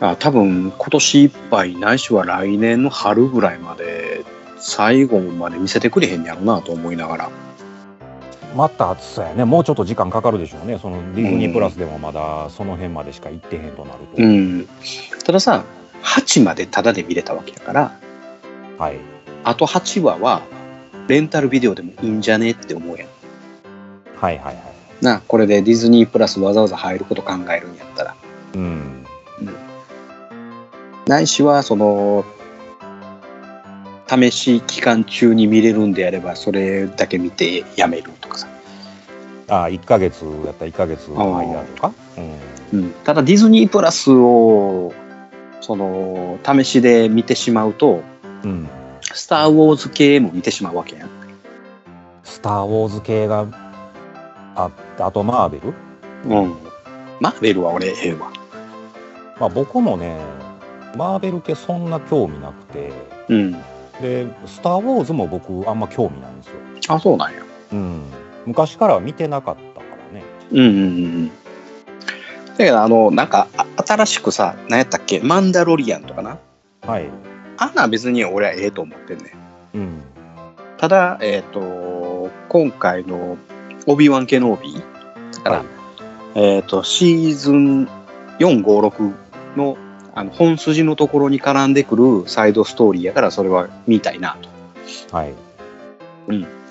[SPEAKER 1] あ多分今年いっぱいないしは来年の春ぐらいまで最後まで見せてくれへんやろなと思いながら。
[SPEAKER 2] またそうやね。もうちょっと時間かかるでしょうね。そのディズニープラスでもまだその辺までしか行ってへんとなると、
[SPEAKER 1] うん。たださ、8までタダで見れたわけやから、
[SPEAKER 2] はい。
[SPEAKER 1] あと8話はレンタルビデオでもいいんじゃねって思うやん。
[SPEAKER 2] はいはいはい。
[SPEAKER 1] な、これでディズニープラスわざわざ入ること考えるんやったら。
[SPEAKER 2] うん
[SPEAKER 1] ないしは、その、試し期間中に見れるんであれば、それだけ見てやめるとかさ。
[SPEAKER 2] あ1ヶ月やったら1ヶ月の間とか、うん
[SPEAKER 1] うん、ただディズニープラスを、その、試しで見てしまうと、
[SPEAKER 2] うん、
[SPEAKER 1] スター・ウォーズ系も見てしまうわけやん。
[SPEAKER 2] スター・ウォーズ系があってあとマーベル？
[SPEAKER 1] うん。マーベルは俺、ええわ。
[SPEAKER 2] まあ僕もねマーベル系そんな興味なくて
[SPEAKER 1] うん。
[SPEAKER 2] で「スター・ウォーズ」も僕あんま興味ないんですよ、
[SPEAKER 1] あ、そうなんや。
[SPEAKER 2] うん、昔からは見てなかったからね
[SPEAKER 1] うんうんうんうん。だけど、あの、なんか、あ新しくさ、何やったっけ、マンダロリアンとかな？
[SPEAKER 2] はい、
[SPEAKER 1] あんなん別に俺はええと思ってんねん。
[SPEAKER 2] うん、
[SPEAKER 1] ただ、えっ、と、今回のオビワン・ケノービーだから、
[SPEAKER 2] はい
[SPEAKER 1] えっ、と、シーズン4、5、6のあの本筋のところに絡んでくるサイドストーリーやから、それは見たいなと。
[SPEAKER 2] はい、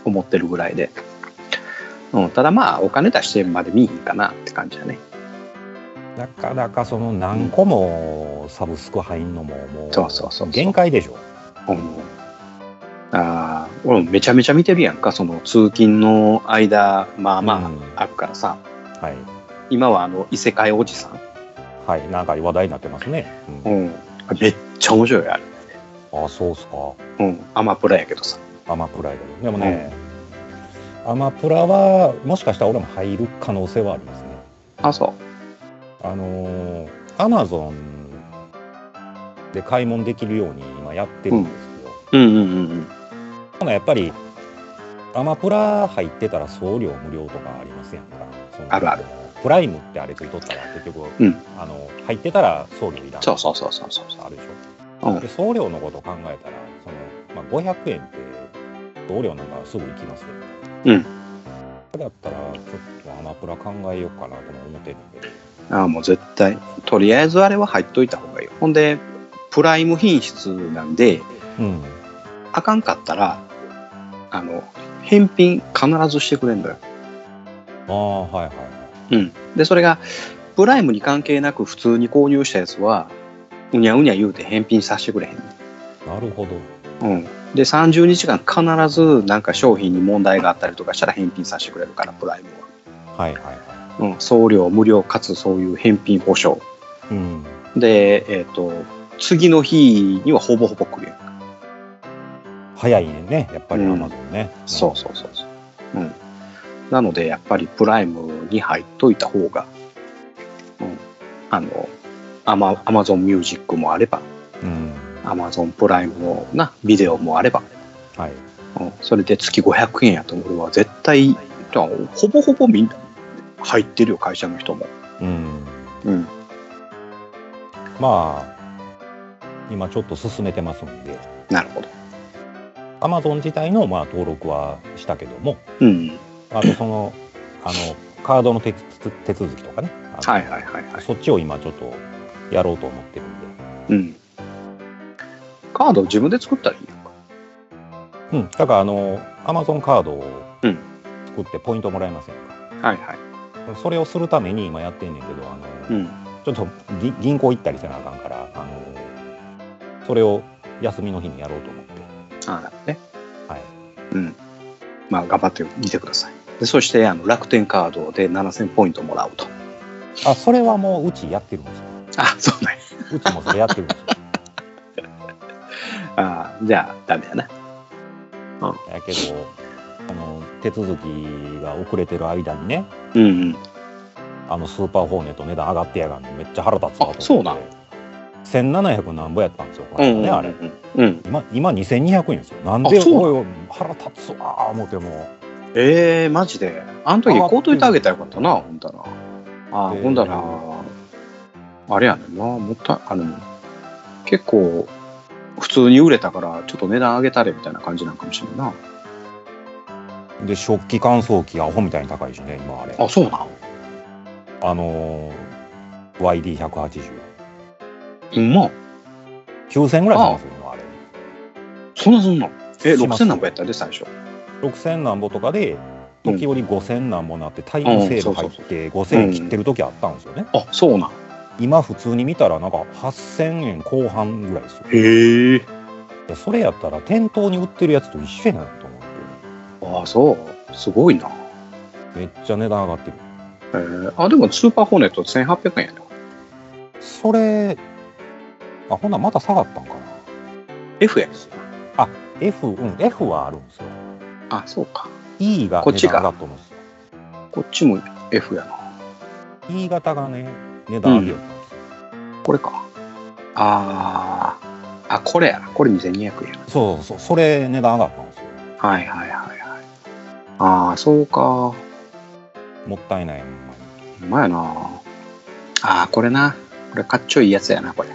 [SPEAKER 1] 思ってるぐらいで。うん、ただまあ、お金出してまで見いひんかなって感じだね。
[SPEAKER 2] なかなかその何個もサブスク入んのももう限界でしょ。
[SPEAKER 1] うん、あー俺もめちゃめちゃ見てるやんか、その通勤の間、まあま
[SPEAKER 2] うん。
[SPEAKER 1] ああるからさ、
[SPEAKER 2] はい。
[SPEAKER 1] 今はあの異世界おじさん、
[SPEAKER 2] はいなんか話題になってますね、うん。
[SPEAKER 1] うん、めっちゃ面白いよあれ。
[SPEAKER 2] あそうっすか。
[SPEAKER 1] うん、アマプラやけどさ。
[SPEAKER 2] アマプラやけど。でもね、アマプラはもしかしたら俺も入る可能性はありますね。
[SPEAKER 1] あ、そ
[SPEAKER 2] あのーアマゾンで買い物できるように今やってるんですよ、
[SPEAKER 1] う。うんうんうんうん。
[SPEAKER 2] ほなやっぱりアマプラ入ってたら送料無料とかありますやんか。
[SPEAKER 1] あるある
[SPEAKER 2] プライムってあれついとったら結局、
[SPEAKER 1] うん。
[SPEAKER 2] あの入ってたら送料いらん。
[SPEAKER 1] そうそうそうそうそう
[SPEAKER 2] あるでし
[SPEAKER 1] うん。
[SPEAKER 2] ょで送料のことを考えたらその、まあ、500円って送料なんかすぐ行きますよ。
[SPEAKER 1] うん。
[SPEAKER 2] だったらちょっとアマプラ考えようかなとも思ってるんで。
[SPEAKER 1] ああ、もう絶対。とりあえずあれは入っといた方がいいよ。ほんで、プライム品質なんで、
[SPEAKER 2] うん。
[SPEAKER 1] あかんかったら、あの、返品必ずしてくれんのよ。
[SPEAKER 2] ああはいはいはい
[SPEAKER 1] うん。で、それが、プライムに関係なく普通に購入したやつは、うにゃうにゃ言うて返品させてくれへんね
[SPEAKER 2] なるほど
[SPEAKER 1] ん。うん。で、30日間必ずなんか商品に問題があったりとかしたら返品させてくれるから、プライム
[SPEAKER 2] はいはいは
[SPEAKER 1] は。うん。送料無料かつそういう返品保証。
[SPEAKER 2] いうん
[SPEAKER 1] で、えっ、と、次の日にはほぼほぼ来るやん。
[SPEAKER 2] 早いねやっぱり
[SPEAKER 1] うん
[SPEAKER 2] アマゾンね、
[SPEAKER 1] そうそうそうそう。うん。なので、やっぱりプライムに入っといた方が、うん。あの、アマアマゾンミュージックもあれば、
[SPEAKER 2] うん
[SPEAKER 1] アマゾンプライムのな、ビデオもあれば、
[SPEAKER 2] はい
[SPEAKER 1] うん、それで月500円やと俺は絶対、ほぼほぼみんな入ってるよ、会社の人も。
[SPEAKER 2] うん
[SPEAKER 1] うん。
[SPEAKER 2] まあ今ちょっと進めてますんで
[SPEAKER 1] なるほど。
[SPEAKER 2] アマゾン自体のまあ登録はしたけども
[SPEAKER 1] うん。
[SPEAKER 2] あとそのあのカードの手手手続きとかね
[SPEAKER 1] はいはいはいはい。
[SPEAKER 2] そっちを今ちょっとやろうと思ってるんで、
[SPEAKER 1] うん。カードを自分で作ったらいいやんか。
[SPEAKER 2] うん、だからあのアマゾンカードを
[SPEAKER 1] うん
[SPEAKER 2] 作ってポイントもらえませんか、
[SPEAKER 1] はいはい。
[SPEAKER 2] それをするために今やってんねんけどあの、
[SPEAKER 1] うん。
[SPEAKER 2] ちょっと銀銀行行ったりせなあかんからあのそれを休みの日にやろうと思って
[SPEAKER 1] ああ、なるほどね。
[SPEAKER 2] はい
[SPEAKER 1] うん。まあ、頑張ってみてください。でそして、あの、楽天カードで7000ポイントもらうと。
[SPEAKER 2] あそれはもううちやってるんですよ
[SPEAKER 1] あ、そうね。
[SPEAKER 2] うちもそれやってるんですよ
[SPEAKER 1] ああ、じゃあ、ダメやな。
[SPEAKER 2] やけどあの手続きが遅れてる間にね
[SPEAKER 1] うんうん。
[SPEAKER 2] あのスーパーフォーネット値段上がってやがんのめっちゃ腹立つわと思って
[SPEAKER 1] あそうなん
[SPEAKER 2] 1700なんぼやったんですよこの間ね、あれ
[SPEAKER 1] うん。うん。
[SPEAKER 2] 今今2200円ですよなんでおい腹立つわ思っても
[SPEAKER 1] ええマジで？あの時、買うといてあげたらよかったな、ほんだら。ああ、
[SPEAKER 2] えー
[SPEAKER 1] ほんだら、あれやねんな、もったい、あの、結構、普通に売れたから、ちょっと値段上げたれみたいな感じなんかもしれんな。
[SPEAKER 2] で食器乾燥機アホみたいに高いしね今あれ
[SPEAKER 1] あ、そうなん？
[SPEAKER 2] あのー YD180
[SPEAKER 1] うんま？あ、
[SPEAKER 2] 9000ぐらいしますよ今あれ
[SPEAKER 1] そんなそんな。え、
[SPEAKER 2] します
[SPEAKER 1] 6000何ぼやったで、最初？
[SPEAKER 2] 6000なんぼとかで
[SPEAKER 1] うん。
[SPEAKER 2] 時折5000なんぼなってタイムセール入って5000円切ってる時あったんですよね。
[SPEAKER 1] あ、そうなん。
[SPEAKER 2] 今普通に見たらなんか8000円後半ぐらいですよ。
[SPEAKER 1] へえ。
[SPEAKER 2] でそれやったら店頭に売ってるやつと一緒やなと思って。
[SPEAKER 1] ああ、そう。すごいな。
[SPEAKER 2] めっちゃ値段上がってる。
[SPEAKER 1] え。ー、あ、でもスーパーホーネット1800円やね
[SPEAKER 2] それあほんならまた下がったんかな。
[SPEAKER 1] F やね
[SPEAKER 2] F うん F はあるんですよ
[SPEAKER 1] あ、そうか。
[SPEAKER 2] E が
[SPEAKER 1] こっちが
[SPEAKER 2] 値段上がっとるんですよ
[SPEAKER 1] こっちも F やな。
[SPEAKER 2] E 型がね値段上げよったんですよ、
[SPEAKER 1] これか。ああ。あ、これやな。これ2200円や
[SPEAKER 2] そうそう、それ値段上がったんですよ。
[SPEAKER 1] な。はいはいはいはい。ああ、そうか。
[SPEAKER 2] もったいない、ほんまに。
[SPEAKER 1] うまいな。ああ、これな。これかっちょいいやつやな、これ。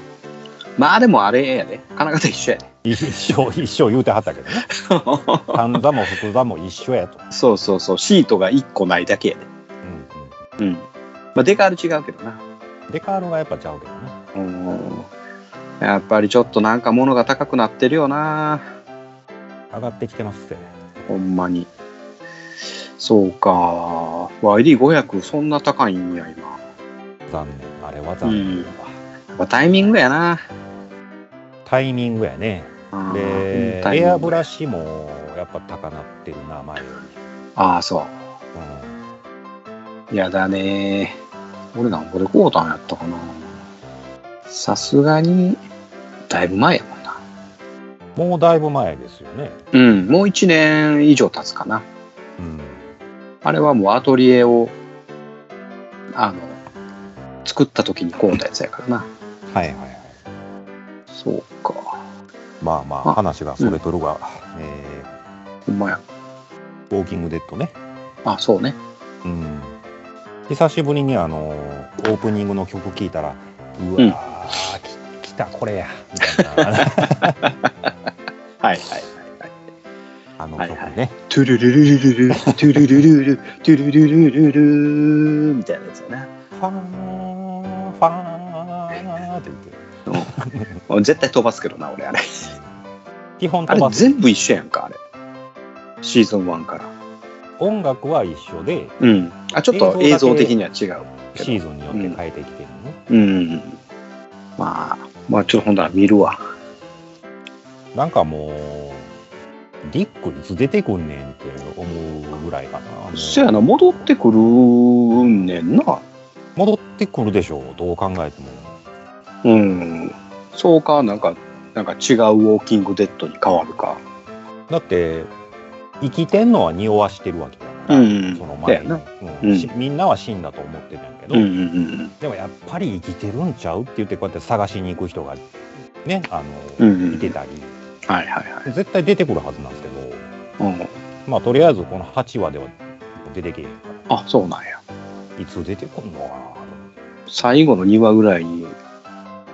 [SPEAKER 1] まあでもあれやで。金型一緒やで。
[SPEAKER 2] 一生、一生言うてはったけどね。短座も福座も一緒やと。
[SPEAKER 1] そうそうそう。シートが1個ないだけやで。
[SPEAKER 2] うん
[SPEAKER 1] うん。まあデカール違うけどな。
[SPEAKER 2] うん。デカールがやっぱちゃうけどね。
[SPEAKER 1] うん。やっぱりちょっとなんか物が高くなってるよな。
[SPEAKER 2] 上がってきてますって。
[SPEAKER 1] ほんまに。そうか。YD500 そんな高いんや、今。
[SPEAKER 2] 残念。あれは残念だわ。
[SPEAKER 1] やっぱタイミングやな。
[SPEAKER 2] タイミングやね。
[SPEAKER 1] うん
[SPEAKER 2] で、エアブラシもやっぱ高なってるな、前よ
[SPEAKER 1] ああ、そ
[SPEAKER 2] り。
[SPEAKER 1] う。やだね。俺なんぼでこうたんやったかな。さすがに、だいぶ前やもんな。
[SPEAKER 2] うん。もうだいぶ前ですよね。
[SPEAKER 1] うん、もう1年以上経つかな。
[SPEAKER 2] うん。
[SPEAKER 1] あれはもうアトリエを、あの、作った時にこうたやつやからな。
[SPEAKER 2] はいはいはい。
[SPEAKER 1] そうか。
[SPEAKER 2] まあま
[SPEAKER 1] あ
[SPEAKER 2] あ、話がそれとるが、え
[SPEAKER 1] ほんまや。
[SPEAKER 2] ーウォーキングデッドね。
[SPEAKER 1] あ、そうね。
[SPEAKER 2] うん。久しぶりにあの、オープニングの曲聴いたら、うわ
[SPEAKER 1] うん
[SPEAKER 2] ー、き来た、これや、みたいな、
[SPEAKER 1] はいはいはいはい。
[SPEAKER 2] あの
[SPEAKER 1] はい
[SPEAKER 2] 曲ね。
[SPEAKER 1] トゥルルルルルル、トゥルルルル、トゥルルルルルみたいなやつやな。
[SPEAKER 2] ファーン、ファーンって言って。
[SPEAKER 1] 俺 絶対飛ばすけどな、俺あれ。
[SPEAKER 2] 基本飛ばす。
[SPEAKER 1] 全部一緒やんか、あれ。シーズン1から。
[SPEAKER 2] 音楽は一緒で、
[SPEAKER 1] うん。あ、ちょっと映像的には違う。
[SPEAKER 2] シーズンによって変えてきてるのね。
[SPEAKER 1] うん。まあ、まあちょっとほんなら見るわ。
[SPEAKER 2] なんかもう、ディックいつ出てくんねんって思うぐらいかな。
[SPEAKER 1] そやな、戻ってくるんねんな。
[SPEAKER 2] 戻ってくるでしょう、どう考えても。
[SPEAKER 1] うん。そうか、なんか、なんか違うウォーキングデッドに変わるか。
[SPEAKER 2] だって、生きてんのは匂わしてるわけだから、
[SPEAKER 1] うん。
[SPEAKER 2] その前に、
[SPEAKER 1] だよ
[SPEAKER 2] うん。
[SPEAKER 1] うん。
[SPEAKER 2] しみんなは死んだと思ってたんやけど、
[SPEAKER 1] うんうんうん。
[SPEAKER 2] でもやっぱり生きてるんちゃうって言ってこうやって探しに行く人がね、あの、
[SPEAKER 1] うんうん。
[SPEAKER 2] いてたり、
[SPEAKER 1] はいはいはい。
[SPEAKER 2] 絶対出てくるはずなんですけど、
[SPEAKER 1] うん、
[SPEAKER 2] まあとりあえずこの8話では出てけえへんか
[SPEAKER 1] あ、そうなんや。
[SPEAKER 2] ら、いつ出てくんのかな
[SPEAKER 1] 最後の2話ぐらいに、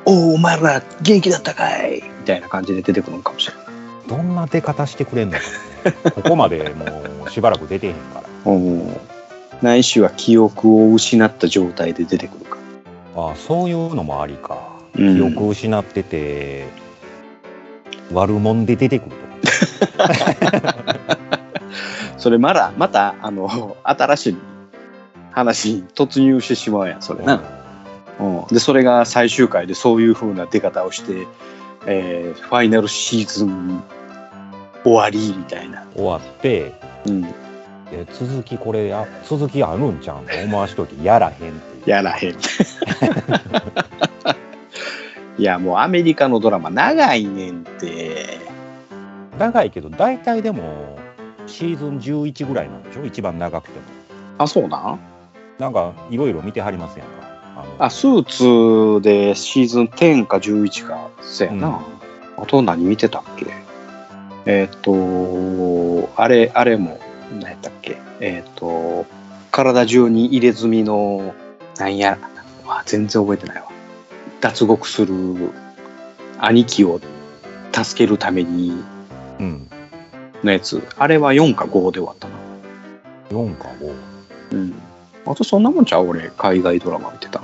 [SPEAKER 1] おお、お前ら元気だったかいみたいな感じで出てくるのかもしれない。
[SPEAKER 2] どんな出方してくれんの？かね。ここまでもうしばらく出てへんから。
[SPEAKER 1] うん。ないしは記憶を失った状態で出てくるか。
[SPEAKER 2] ああ、そういうのもありか。
[SPEAKER 1] うん
[SPEAKER 2] 記憶失ってて、悪者で出てくるとか。
[SPEAKER 1] それまだ、また、あの、新しい話に突入してしまうやん、それな。うん。で、それが最終回でそういう風な出方をして、えーファイナルシーズン終わりみたいな。
[SPEAKER 2] 終わって、
[SPEAKER 1] うん。
[SPEAKER 2] え続きこれや、続きあるんちゃうん？と思わしときやらへんって。
[SPEAKER 1] やらへん。いや、もうアメリカのドラマ長いねんって。
[SPEAKER 2] 長いけど、大体でも、シーズン11ぐらいなんでしょ？一番長くても。
[SPEAKER 1] あ、そうなん？
[SPEAKER 2] なんか、いろいろ見てはりますやんか。あ
[SPEAKER 1] スーツでシーズン10か11か、そうやな。あと何見てたっけ？えっ、と、あれ、あれも、何やったっけ？えっ、と、体中に入れ墨の、なんや、あ全然覚えてないわ。脱獄する兄貴を助けるために
[SPEAKER 2] うん。
[SPEAKER 1] のやつ。あれは4か5で終わったな。
[SPEAKER 2] 4か5。
[SPEAKER 1] うん。あとそんなもんちゃう？俺、海外ドラマ見てた。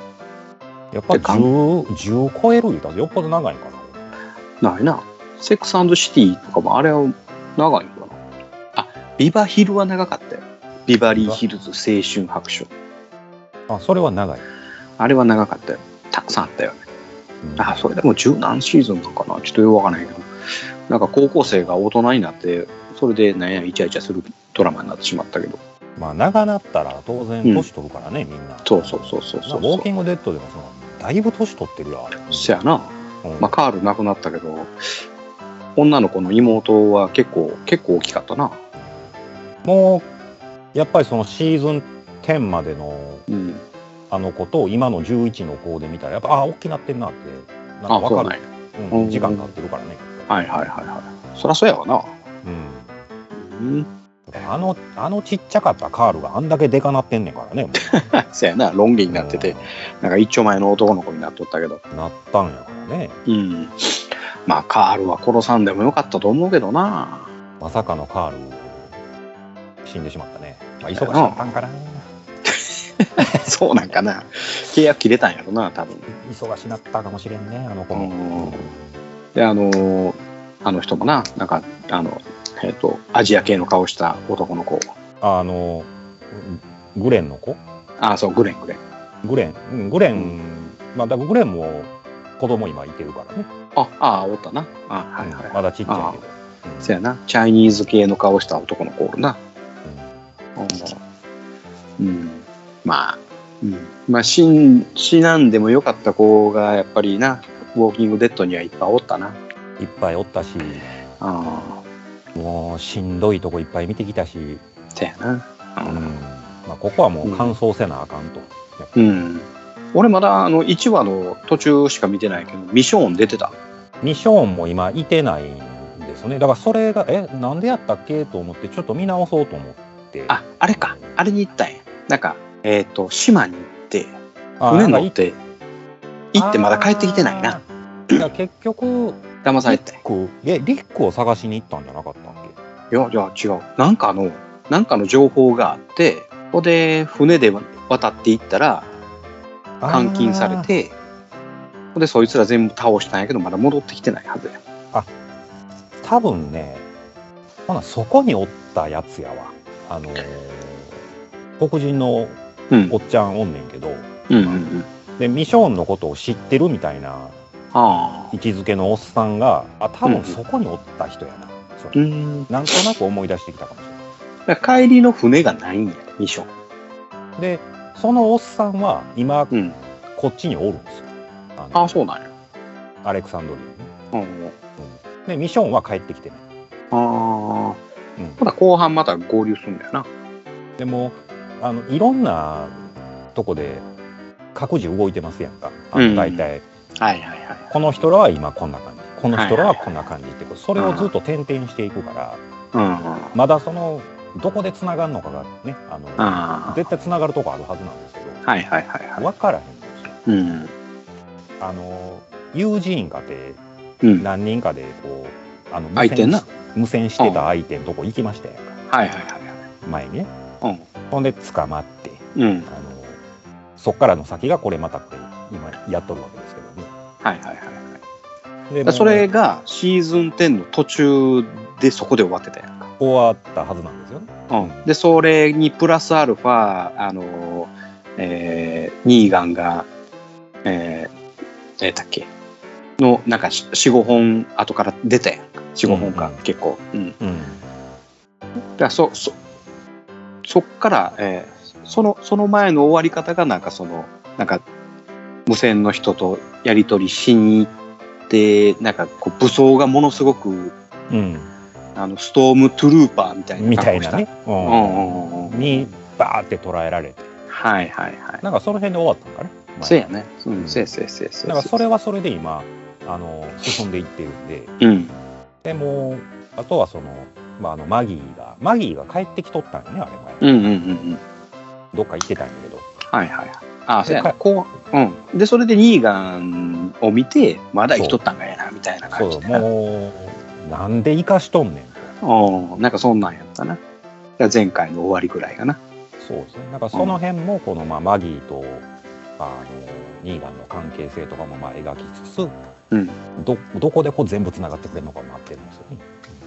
[SPEAKER 2] やっぱり
[SPEAKER 1] でかん
[SPEAKER 2] 10, 10超える言うたらよっぽど長いんかな。
[SPEAKER 1] ないな。セックスシティとかもあれは長いのかな。あ、ビバヒルは長かったよ。ビバリーヒルズ青春白書。
[SPEAKER 2] あ、それは長い。
[SPEAKER 1] あれは長かったよ。たくさんあったよね。
[SPEAKER 2] うん
[SPEAKER 1] あ、それでも十何シーズンなんかなちょっとよくわからないけど。なんか高校生が大人になって、それでなんやイチャイチャするドラマになってしまったけど。
[SPEAKER 2] まあ、長なったら当然年取るからね、みんな。
[SPEAKER 1] そうそうそうそうそう
[SPEAKER 2] ウォーキングデッドでもその、だいぶ年取ってるやん。
[SPEAKER 1] そやな。
[SPEAKER 2] うん
[SPEAKER 1] まあカール亡くなったけど、女の子の妹は結構、結構大きかったな。
[SPEAKER 2] もう、やっぱりそのシーズン10までの
[SPEAKER 1] うん。
[SPEAKER 2] あの子と今の11の子で見たら、やっぱ、あ、大きなってんなって、なんか
[SPEAKER 1] あ、
[SPEAKER 2] わかる
[SPEAKER 1] そうなん
[SPEAKER 2] 時間経ってるからね。
[SPEAKER 1] はいはいはいはい。そらそうやわな。
[SPEAKER 2] うん
[SPEAKER 1] うん。
[SPEAKER 2] あの、あのちっちゃかったカールがあんだけでかなってんねんからね。も
[SPEAKER 1] そうやな、ロン毛
[SPEAKER 2] う
[SPEAKER 1] になってて、なんか一丁前の男の子になっとったけど。
[SPEAKER 2] うんなったんやからね。
[SPEAKER 1] うん。まあ、カールは殺さんでもよかったと思うけどな。
[SPEAKER 2] まさかのカール、死んでしまったね。まあ、忙しかったんかな。
[SPEAKER 1] そうなんかな。契約切れたんやろな、多分。
[SPEAKER 2] 忙しなったかもしれんね、あの子
[SPEAKER 1] う
[SPEAKER 2] も。
[SPEAKER 1] ん。で、あのーあの人もな、なんか、あの、えっ、と、アジア系の顔した男の子。
[SPEAKER 2] あの、グレンの子？
[SPEAKER 1] あ、そう、グレン、グレン。
[SPEAKER 2] グレン、うんグレン、まあ、だグレンも子供今いてるからね。
[SPEAKER 1] あ、あ、おったな。あ、はいはい。
[SPEAKER 2] まだちっちゃいけど。うん
[SPEAKER 1] そうやな。チャイニーズ系の顔した男の子おるな。うん。まあ、うん。まあ、死ん、死なんでもよかった子が、やっぱりな、ウォーキングデッドにはいっぱいおったな。
[SPEAKER 2] いっぱいおったし、
[SPEAKER 1] あ
[SPEAKER 2] もうしんどいとこいっぱい見てきたし、
[SPEAKER 1] そうやな。
[SPEAKER 2] まあ、ここはもう完走せなあかんと。
[SPEAKER 1] うん。俺まだ、あの、1話の途中しか見てないけど、ミショーン出てた。
[SPEAKER 2] ミショーンも今いてないんですね。だからそれが、え、なんでやったっけ？と思って、ちょっと見直そうと思って。
[SPEAKER 1] あ、あれか。あれに行ったんや。なんか、えっ、と、島に行って、
[SPEAKER 2] あ、
[SPEAKER 1] 船乗って、行ってまだ帰ってきてないな。。
[SPEAKER 2] 結局、リ
[SPEAKER 1] 騙されて。
[SPEAKER 2] ック、え、リックを探しに行ったんじゃなかったっけ？
[SPEAKER 1] いや、いや、違う。なんかの、なんかの情報があって、ここで船で渡っていったら、監禁されて、ほんで、そいつら全部倒したんやけど、まだ戻ってきてないはずや。
[SPEAKER 2] 多分ね、ほな、そこにおったやつやわ。あのー黒人の
[SPEAKER 1] うん
[SPEAKER 2] お。っちゃんおんねんけど、
[SPEAKER 1] うんうんうん。
[SPEAKER 2] で、ミショーンのことを知ってるみたいな
[SPEAKER 1] ああ。
[SPEAKER 2] 位置づけのおっさんが、あ、多分そこにおった人やな。
[SPEAKER 1] うん。
[SPEAKER 2] なんとなく思い出してきたかもしれない。
[SPEAKER 1] 帰りの船がないんや、ミッション。
[SPEAKER 2] で、そのおっさんは今、
[SPEAKER 1] うん。
[SPEAKER 2] こっちにおるんですよ。あの
[SPEAKER 1] ああ、そうなんや。
[SPEAKER 2] アレクサンドリーにね。
[SPEAKER 1] うん。
[SPEAKER 2] で、ミショーンは帰ってきてない。
[SPEAKER 1] ああ。
[SPEAKER 2] うん
[SPEAKER 1] まだ後半また合流するんだよな。
[SPEAKER 2] でも、あの、いろんなとこで各自動いてますやんか。あ
[SPEAKER 1] うん
[SPEAKER 2] の大体、
[SPEAKER 1] はいはいはい。
[SPEAKER 2] この人らは今こんな感じ。この人らはこんな感じって、それをずっと転々していくから、
[SPEAKER 1] うんうん。
[SPEAKER 2] まだその、どこで繋がるのかがね、あの、
[SPEAKER 1] あ
[SPEAKER 2] 絶対繋がるとこあるはずなんですけど、
[SPEAKER 1] あ。はいはいはいはい。
[SPEAKER 2] 分からへんんですよ。
[SPEAKER 1] うん。
[SPEAKER 2] あの、友人かて
[SPEAKER 1] うん。
[SPEAKER 2] 何人かでこう、あの、
[SPEAKER 1] 相手な
[SPEAKER 2] し無線してた相手のとこ行きましたやんか。
[SPEAKER 1] はいはいはい
[SPEAKER 2] 前にね。
[SPEAKER 1] はい。
[SPEAKER 2] ほんで捕まって、
[SPEAKER 1] うん。うん。
[SPEAKER 2] あの、そっからの先がこれまたって今やっとるわけ。
[SPEAKER 1] はいはいはいはい。それがシーズン10の途中でそこで終わってたやんか。
[SPEAKER 2] 終わったはずなんですよね。
[SPEAKER 1] うん。で、それにプラスアルファ、あの、えー、ニーガンが、えー、えー、だっけ？の、なんか4、5本後から出たやんか。4、5本か、
[SPEAKER 2] うんうん
[SPEAKER 1] 結構。うん。
[SPEAKER 2] うん。
[SPEAKER 1] だそ、そ、そっから、えーその、その前の終わり方がなんかその、なんか、無線の人とやり取りしに行って、なんかこう武装がものすごく、
[SPEAKER 2] うん。
[SPEAKER 1] あの、ストームトゥルーパーみたいな
[SPEAKER 2] み
[SPEAKER 1] た。
[SPEAKER 2] たいなね。
[SPEAKER 1] うん。
[SPEAKER 2] に、バーって捉えられて。
[SPEAKER 1] はいはいはい。
[SPEAKER 2] なんかその辺で終わったんかな。前
[SPEAKER 1] そうやね。うん、せいせいせいせい。
[SPEAKER 2] だからそれはそれで今、あの、進んでいってるんで、
[SPEAKER 1] うん。
[SPEAKER 2] でも、あとはその、まあ、あの、マギーが、マギーが帰ってきとったんよね、あれ前。
[SPEAKER 1] うんうんうんうん。
[SPEAKER 2] どっか行ってたんやけど。
[SPEAKER 1] はいはいはい。あ、そうや。こう、うん。で、それでニーガンを見て、まだ生きとったんがやな、みたいな感
[SPEAKER 2] そう、
[SPEAKER 1] じでな。
[SPEAKER 2] もう、なんで生かしとんねんと。
[SPEAKER 1] うん。なんかそんなんやったな。だから前回の終わりぐらいかな。
[SPEAKER 2] そうですね。なんかその辺も、この、まあ、マギーと、あの、ニーガンの関係性とかも、まあ、描きつつ、
[SPEAKER 1] うん。
[SPEAKER 2] ど、どこでこう全部繋がってくれるのか待ってるんですよね。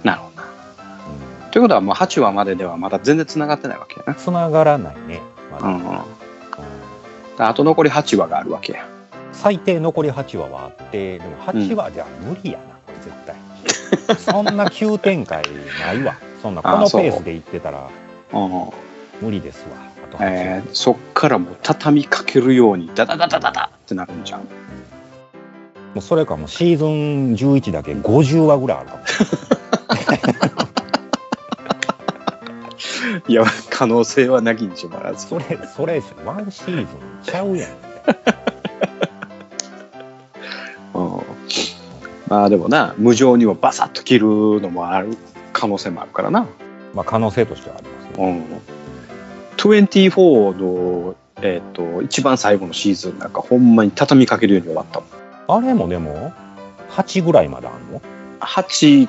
[SPEAKER 1] なるほどな。
[SPEAKER 2] うん。
[SPEAKER 1] ということは、もう8話までではまだ全然繋がってないわけやな。
[SPEAKER 2] 繋がらないね。まだ
[SPEAKER 1] うんうん。
[SPEAKER 2] うん
[SPEAKER 1] あと残り8話があるわけや。
[SPEAKER 2] 最低残り8話はあって、でも8話じゃ無理やな、これ絶対。そんな急展開ないわ。そんな、このペースでいってたら
[SPEAKER 1] うん。
[SPEAKER 2] 無理ですわ。あと8話。
[SPEAKER 1] えー、そっからもう畳みかけるようにダダダダダダってなるんじゃん。
[SPEAKER 2] もうそれかもうシーズン11だけ50話ぐらいあるかも い
[SPEAKER 1] や、可能性はなきにしもあらず。
[SPEAKER 2] それ、それ、ワンシーズンちゃうやん。
[SPEAKER 1] うん。ああ、でもな、無情にもバサッと切るのもある可能性もあるからな。
[SPEAKER 2] まあ可能性としてはありますね。
[SPEAKER 1] うん。24の、えっ、と、一番最後のシーズンなんかほんまに畳みかけるように終わったもん。
[SPEAKER 2] あれもでも、8ぐらいまであんの
[SPEAKER 1] ？8、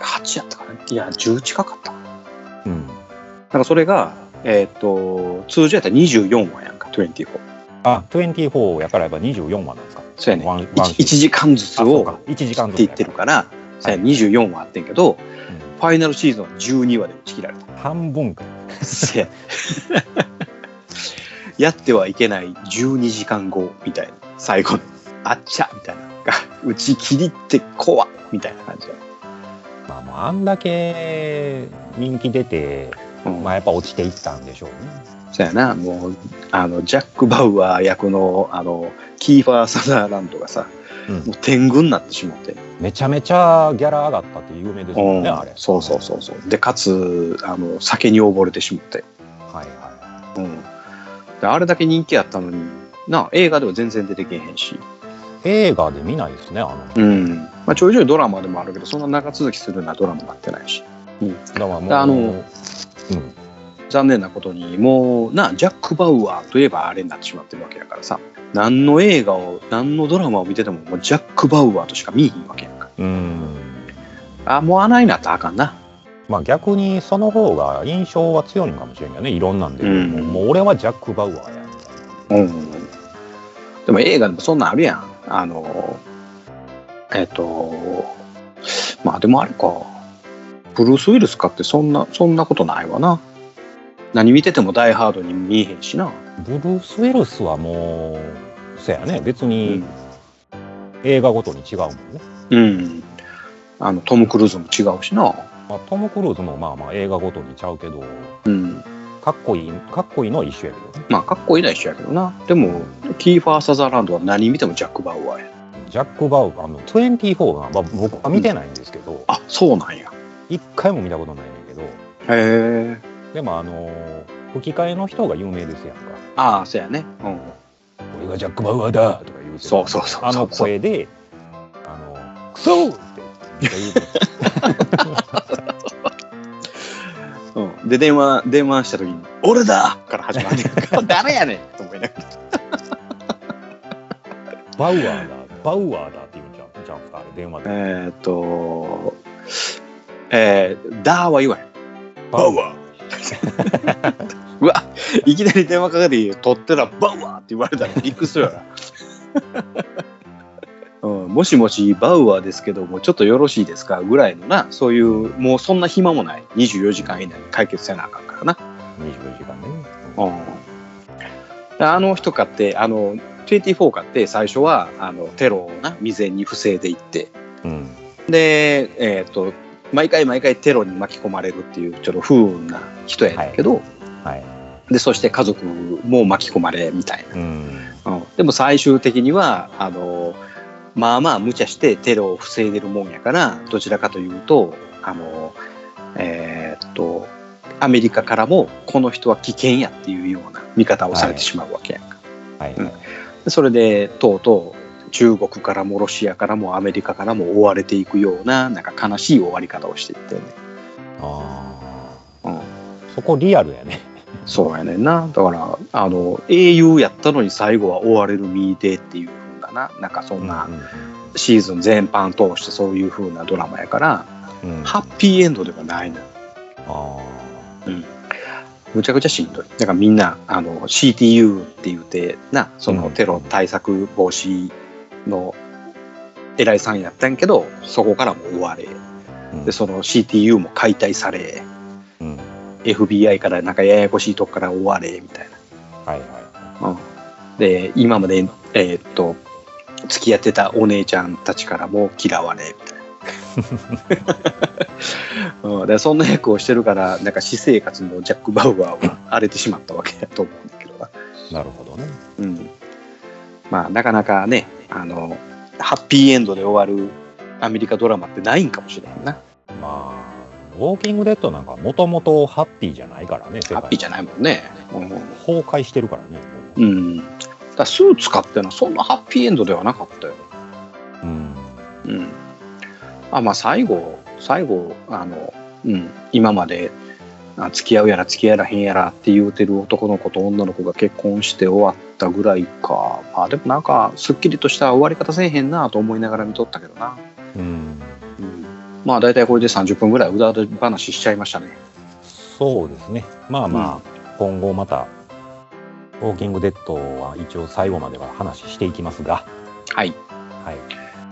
[SPEAKER 1] 8やったかな？いや、10近かった。
[SPEAKER 2] うん。
[SPEAKER 1] なんかそれが、えっ、と、通常やったら24話やんか、24。
[SPEAKER 2] あ、24やからやっぱ24話なんですか？
[SPEAKER 1] そうやね。
[SPEAKER 2] ワンワン
[SPEAKER 1] 1, 時間ずつを
[SPEAKER 2] あそうか。1時間ずつ
[SPEAKER 1] って言ってるから、そうや24話あってんけど、ファイナルシーズンは12話で打ち切られた。
[SPEAKER 2] 半分か。
[SPEAKER 1] せや。やってはいけない12時間後みたいな。最後のあっちゃみたいな。が打ち切りって怖っみたいな感じだ、
[SPEAKER 2] まあもうあんだけ人気出て、
[SPEAKER 1] うん。
[SPEAKER 2] まあやっぱ落ちていったんでしょうね。
[SPEAKER 1] そうやな。もうあのジャック・バウアー役のあのキーファー・サザーランドがさ、
[SPEAKER 2] うん。
[SPEAKER 1] もう天狗になってしまって、
[SPEAKER 2] めちゃめちゃギャラ上がったって有名ですもんね、
[SPEAKER 1] うん。
[SPEAKER 2] あれ。
[SPEAKER 1] そうそうそうそう。でかつあの酒に溺れてしまって、
[SPEAKER 2] はいは
[SPEAKER 1] うん、であれだけ人気あったのにな映画では全然出てけえへんし。
[SPEAKER 2] い。映画で見ないですね、あの。
[SPEAKER 1] うんまあ、ちょいちょいドラマでもあるけどそんな長続きするようなドラマになってないし。
[SPEAKER 2] だからも。う、
[SPEAKER 1] あの
[SPEAKER 2] うん。
[SPEAKER 1] 残念なことにもうなジャック・バウアーといえばあれになってしまってるわけやからさ。何の映画を何のドラマを見ててももうジャック・バウアーとしか見えへんわけやんか。
[SPEAKER 2] うん。
[SPEAKER 1] あもうあないなったらあかんな。
[SPEAKER 2] まあ逆にその方が印象は強いのかもしれんけどね、いろんなんで。
[SPEAKER 1] うん。
[SPEAKER 2] もうもう俺はジャック・バウアーや。みたいな
[SPEAKER 1] うん。でも映画でもそんなんあるやん。あのえっ、とまあでもあれかブルース・ウィルスかってそんなそんなことないわな何見ててもダイ・ハードに見えへんしな
[SPEAKER 2] ブルース・ウィルスはもう、そやね、別
[SPEAKER 1] う
[SPEAKER 2] に
[SPEAKER 1] ん
[SPEAKER 2] 映画ごとに違うもんね。
[SPEAKER 1] うん。あの、トム・クルーズも違うしな。
[SPEAKER 2] まあ、トム・クルーズもまあまあ映画ごとにちゃうけど、
[SPEAKER 1] うん。
[SPEAKER 2] かっこいい、かっこいいのは一緒やけどね。
[SPEAKER 1] まあ、かっこいいのは一緒やけどな。でも、キーファー・サザーランドは何見てもジャック・バウアーや。
[SPEAKER 2] ジャック・バウアー、あの、24が、まあ、僕は見てないんですけど、
[SPEAKER 1] あ、そうなんや。
[SPEAKER 2] 一回も見たことないねんけど、
[SPEAKER 1] へえ。
[SPEAKER 2] でもあの、吹き替えの人が有名ですやんか。
[SPEAKER 1] ああ、そうやね。うん。
[SPEAKER 2] 俺がジャック・バウアーだとか言うて
[SPEAKER 1] そうそうそう
[SPEAKER 2] あの声で、あの、クソーって言うて
[SPEAKER 1] うん。で、電話、電話した時に、俺だから始まる。誰やねんと思いながら。
[SPEAKER 2] バウアーだ、バウアーだって言うんじゃんじゃんすか、あれ電話で。
[SPEAKER 1] えーっと、えー、ダーは言わへん。バウアー。うわ、いきなり電話かけて取ってたらバウアーって言われたらびっくりするよな。うん、もしもしバウアーですけどもちょっとよろしいですかぐらいのなそういうもうそんな暇もない24時間以内に解決せなあかんからな、
[SPEAKER 2] 24時間ね。
[SPEAKER 1] うん、あの人かってあの24かって最初はあのテロをな未然に防いでいって
[SPEAKER 2] うん。
[SPEAKER 1] でえっ、と毎回毎回テロに巻き込まれるっていうちょっと不運な人やけど、
[SPEAKER 2] はい。
[SPEAKER 1] でそして家族も巻き込まれみたい
[SPEAKER 2] うん。
[SPEAKER 1] な、うん、でも最終的にはあのまあまあ無茶してテロを防いでるもんやからどちらかというとあのえーっとアメリカからもこの人は危険やっていうような見方をされてしまうわけやんか、
[SPEAKER 2] はい。
[SPEAKER 1] うんでそれでとうとう中国からもロシアからもアメリカからも追われていくようななんか悲しい終わり方をしていってね、
[SPEAKER 2] あ
[SPEAKER 1] うん、
[SPEAKER 2] あ。そこリアルやね。
[SPEAKER 1] そうやねんな。だから、あの、英雄やったのに最後は追われる身でっていう風だな。なんかそんな
[SPEAKER 2] うん
[SPEAKER 1] シーズン全般通してそういう風なドラマやから、
[SPEAKER 2] うんうん。
[SPEAKER 1] ハッピーエンドではないのよ。
[SPEAKER 2] あ
[SPEAKER 1] うん。むちゃくちゃしんどい。だからみんな、あの、CTU って言ってな、そのテロ対策防止の偉いさんやったんやけど、そこからも追われ、で、その CTU も解体され、
[SPEAKER 2] うん。
[SPEAKER 1] FBI からなんかややこしいとこから追われ、みたいな。
[SPEAKER 2] はいは
[SPEAKER 1] うんで今まで、えーっと付き合ってたお姉ちゃんたちからも嫌われみたいな、うん、でそんな役をしてるからなんか私生活のジャック・バウアーは荒れてしまったわけだと思うんだけどな、
[SPEAKER 2] い。なるほどね。
[SPEAKER 1] うん、まあなかなかねあのハッピーエンドで終わるアメリカドラマってないんかもしれへんな。
[SPEAKER 2] まあ、ウォーキングデッドなんかもともとハッピーじゃないからね、
[SPEAKER 1] ハッピーじゃないもんね、
[SPEAKER 2] 崩壊してるからね。
[SPEAKER 1] うん。うん、だスーツ買ってのはそんなハッピーエンドではなかったよ。
[SPEAKER 2] うん。
[SPEAKER 1] あまあ最後最後あの、うん、今まであ付き合うやら付き合えらへんやらって言うてる男の子と女の子が結婚して終わったぐらいか。まあでもなんかすっきりとした終わり方せえへんなと思いながら見とったけどな、
[SPEAKER 2] うん。
[SPEAKER 1] うん、まあ大体これで30分ぐらいうだうだ話しちゃいましたね。
[SPEAKER 2] そうですね。まあまあ、今後また、ウォーキングデッドは一応最後までは話していきますが、
[SPEAKER 1] はい。
[SPEAKER 2] はい。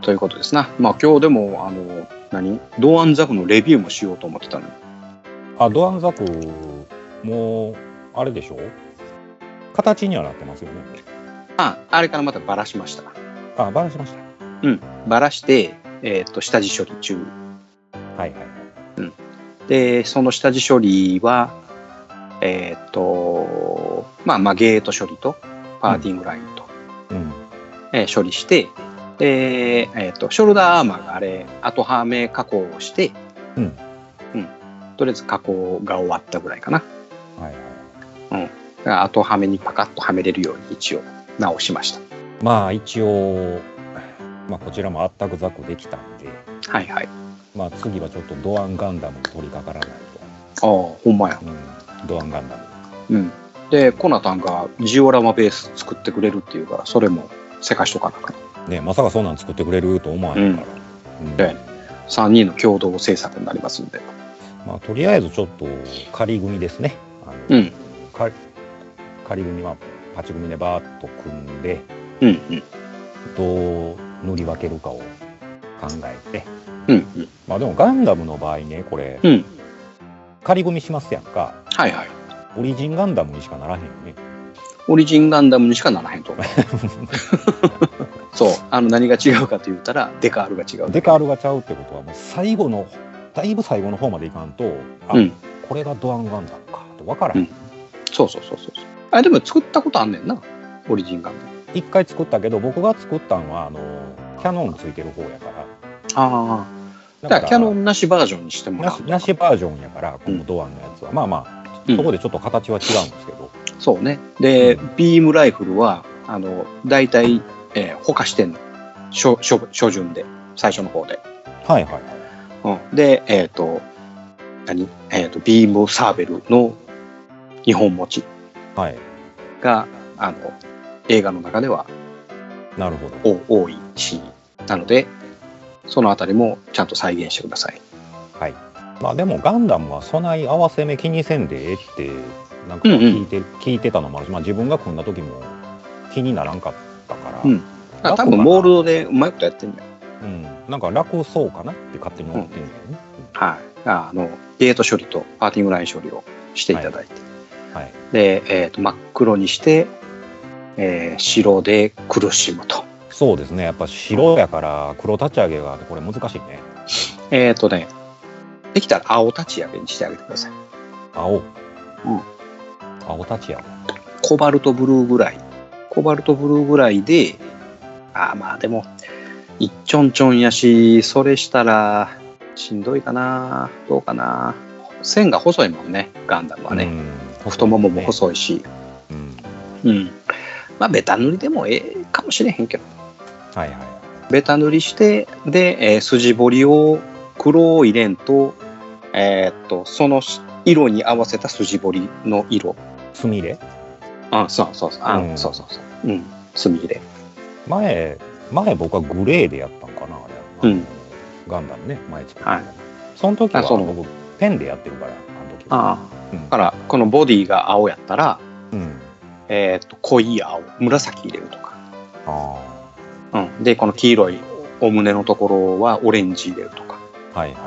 [SPEAKER 1] ということですな。まあ今日でもあの何？ドーアンザクのレビューもしようと思ってたのに
[SPEAKER 2] あ、ドアンザク、もう、あれでしょ？形にはなってますよね。
[SPEAKER 1] ああれからまたバラしました
[SPEAKER 2] あ、バラしました。
[SPEAKER 1] バラして、えっと下地処理中
[SPEAKER 2] はいはい。
[SPEAKER 1] でその下地処理はえっ、とまあまあゲート処理とパーティングラインと、
[SPEAKER 2] うん。
[SPEAKER 1] えー処理してで、えっとショルダーアーマーがあれ後はめ加工をして、
[SPEAKER 2] うん。
[SPEAKER 1] うん。とりあえず加工が終わったぐらいかな。
[SPEAKER 2] はいはい。
[SPEAKER 1] だから後はめにパカッとはめれるように一応直しました。
[SPEAKER 2] まあ一応、まあこちらもあったくざくできたんで、
[SPEAKER 1] はいはい。
[SPEAKER 2] まあ次はちょっとドアンガンダムに取り掛からない
[SPEAKER 1] ああほんまや。
[SPEAKER 2] と。うん。ドアンガンダム。
[SPEAKER 1] うん。でコナタンがジオラマベース作ってくれるっていうからそれもせかしとかなあかん
[SPEAKER 2] ねまさかそんなん作ってくれると思わへんから。うん
[SPEAKER 1] で3人の共同制作になりますんで
[SPEAKER 2] まあとりあえずちょっと仮組ですね。あの
[SPEAKER 1] うん
[SPEAKER 2] 仮仮組はパチ組でバーッと組んで、
[SPEAKER 1] うんうん
[SPEAKER 2] どう塗り分けるかを考えて。
[SPEAKER 1] うんうん
[SPEAKER 2] まあでもガンダムの場合ね、これ、
[SPEAKER 1] うん
[SPEAKER 2] 仮組しますやんか。
[SPEAKER 1] はいはい
[SPEAKER 2] オリジンガンダムにしかならへんよね。
[SPEAKER 1] オリジンガンダムにしかならへんと思う そう。あの何が違うかと言ったらデカールが違う。
[SPEAKER 2] デカールがちゃうってことは、もう最後の、だいぶ最後の方までいかんと、あ、
[SPEAKER 1] うん。
[SPEAKER 2] これがドアンガンダムかと分からへん。
[SPEAKER 1] うん。そうそうそうそう。あでも作ったことあんねんな。オリジンガンダム
[SPEAKER 2] 一回作ったけど、僕が作ったのは、あの、キャノンついてる方やから。
[SPEAKER 1] ああ。だからキャノンなしバージョンにしてもらう。
[SPEAKER 2] なしなしバージョンやから、このドアンのやつは。まあまあ、
[SPEAKER 1] うん
[SPEAKER 2] そこでちょっと形は違うんですけど。
[SPEAKER 1] そうね。で、
[SPEAKER 2] う
[SPEAKER 1] ビームライフルはあの大体、えー、ほかしてんの。初初初順で。最初の方で、
[SPEAKER 2] はいはいはい。
[SPEAKER 1] うん、でえっ、と何？えっ、とビームサーベルの日本持ち。
[SPEAKER 2] はい。
[SPEAKER 1] があの映画の中では
[SPEAKER 2] なるほど。
[SPEAKER 1] お多いし。なのでそのあたりもちゃんと再現してください。
[SPEAKER 2] はい。まあでもガンダムは備え合わせ目気にせんでええって、なんか聞いて、聞いてたのもあるし、まあ自分が組んだ時も気にならんかったから、
[SPEAKER 1] うんだから多分モールドでうまいことやってんだよ
[SPEAKER 2] うんなんか楽そうかな？って勝手に思ってんだよね。
[SPEAKER 1] はいあのゲート処理とパーティングライン処理をしていただいて、
[SPEAKER 2] はい。
[SPEAKER 1] で、えー、と真っ黒にして、えー白で苦しむと。
[SPEAKER 2] そうですね。やっぱ白やから黒立ち上げがこれ難しいね。
[SPEAKER 1] えっ、とね、できたら青立ち上げにしてあげてください。
[SPEAKER 2] 青。
[SPEAKER 1] うん
[SPEAKER 2] 青立ち上げ。
[SPEAKER 1] コバルトブルーぐらい。コバルトブルーぐらいで、あーまあでも、一ちょんちょんやし、それしたらしんどいかな、どうかな。線が細いもんね、ガンダムはね。
[SPEAKER 2] うん
[SPEAKER 1] 太ももも細いし。
[SPEAKER 2] うん。
[SPEAKER 1] うん。まあ、ベタ塗りでもええかもしれへんけど。
[SPEAKER 2] はいはい。
[SPEAKER 1] ベタ塗りして、で、えー筋彫りを黒を入れんと、えーっと、その色に合わせた筋彫りの色。
[SPEAKER 2] すみれ？
[SPEAKER 1] あ、そうそうそう。あ、
[SPEAKER 2] うん
[SPEAKER 1] そうそうそう。うん。墨入れ。
[SPEAKER 2] 前、前僕はグレーでやったんかな、あれ。
[SPEAKER 1] うん
[SPEAKER 2] ガンダムね、前作ったの
[SPEAKER 1] はい
[SPEAKER 2] その時は
[SPEAKER 1] あその
[SPEAKER 2] 僕、ペンでやってるから、あの時は。
[SPEAKER 1] あ
[SPEAKER 2] うん
[SPEAKER 1] だから、このボディが青やったら、
[SPEAKER 2] うん。
[SPEAKER 1] えーっと、濃い青、紫入れるとか。
[SPEAKER 2] あ
[SPEAKER 1] うん。で、この黄色いお胸のところはオレンジ入れるとか。
[SPEAKER 2] あ。はいはい。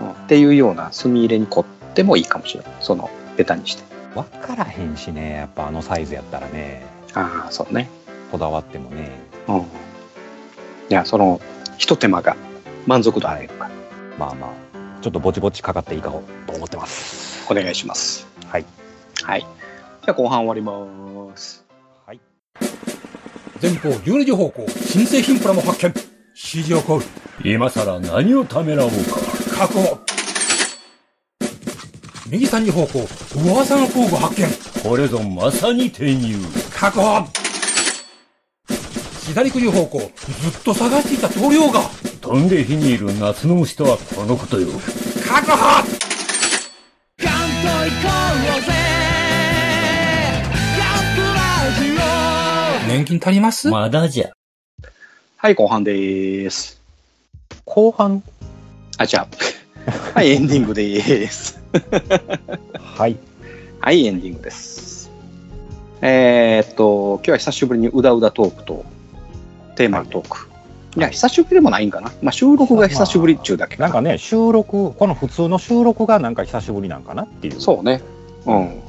[SPEAKER 1] うん。っていうような墨入れに凝ってもいいかもしれない。その、ベタにして。
[SPEAKER 2] わからへんしね、やっぱあのサイズやったらね、
[SPEAKER 1] ああ、そうね。
[SPEAKER 2] こだわってもね。
[SPEAKER 1] うん。いや、その、一手間が満足度上げるから。
[SPEAKER 2] まあまあ、ちょっとぼちぼちかかっていこうと思ってます。
[SPEAKER 1] お願いします。
[SPEAKER 2] はい。
[SPEAKER 1] はい。じゃあ後半終わります。
[SPEAKER 2] はい。
[SPEAKER 6] 前方12時方向、新製品プラも発見。指示をコール。
[SPEAKER 5] 今さら何をためらおうか。
[SPEAKER 6] 確保。右3時方向、噂の工具発見。
[SPEAKER 5] これぞまさに転入。
[SPEAKER 6] 確保。左9時方向、ずっと探していた塗料が。
[SPEAKER 5] 飛んで火にいる夏の虫とはこのことよ。
[SPEAKER 6] 確保年金足ります？
[SPEAKER 5] まだじゃ。
[SPEAKER 1] はい、後半でーす。
[SPEAKER 2] 後半？
[SPEAKER 1] あ、じゃあ。はい、エンディングでーす。
[SPEAKER 2] はい。
[SPEAKER 1] はい、エンディングです。えーっと、今日は久しぶりにうだうだトークと、テーマトーク。いや、久しぶりでもないんかな。まあ、収録が久しぶりっちゅうだけ
[SPEAKER 2] なんかね、収録、この普通の収録がなんか久しぶりなんかなっていう。
[SPEAKER 1] そうね。うん。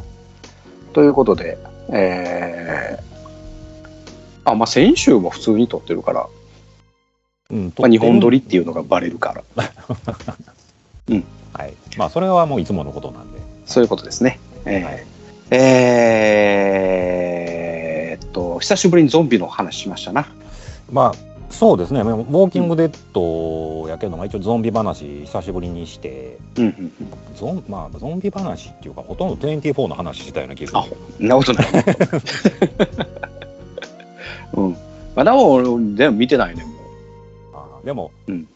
[SPEAKER 1] ということで、えー、あ、まあ、先週も普通に撮ってるから、
[SPEAKER 2] うん。
[SPEAKER 1] まあ、日本撮
[SPEAKER 2] り。
[SPEAKER 1] りっていうのがバレるから、
[SPEAKER 2] はい。まあ、それはもういつものことなんで。
[SPEAKER 1] そういうことですね。えー
[SPEAKER 2] はい
[SPEAKER 1] えーっと、久しぶりにゾンビの話しましたな。
[SPEAKER 2] まあ、そうですね。ウォーキングデッドやけど、まあ一応ゾンビ話久しぶりにして、
[SPEAKER 1] うんうん
[SPEAKER 2] ゾン,、まあ、ゾンビ話っていうか、ほとんど24の話したような気がする。
[SPEAKER 1] うん。なことない。うん。まだ俺、でも見てないね、もう。
[SPEAKER 2] あーでも、
[SPEAKER 1] うん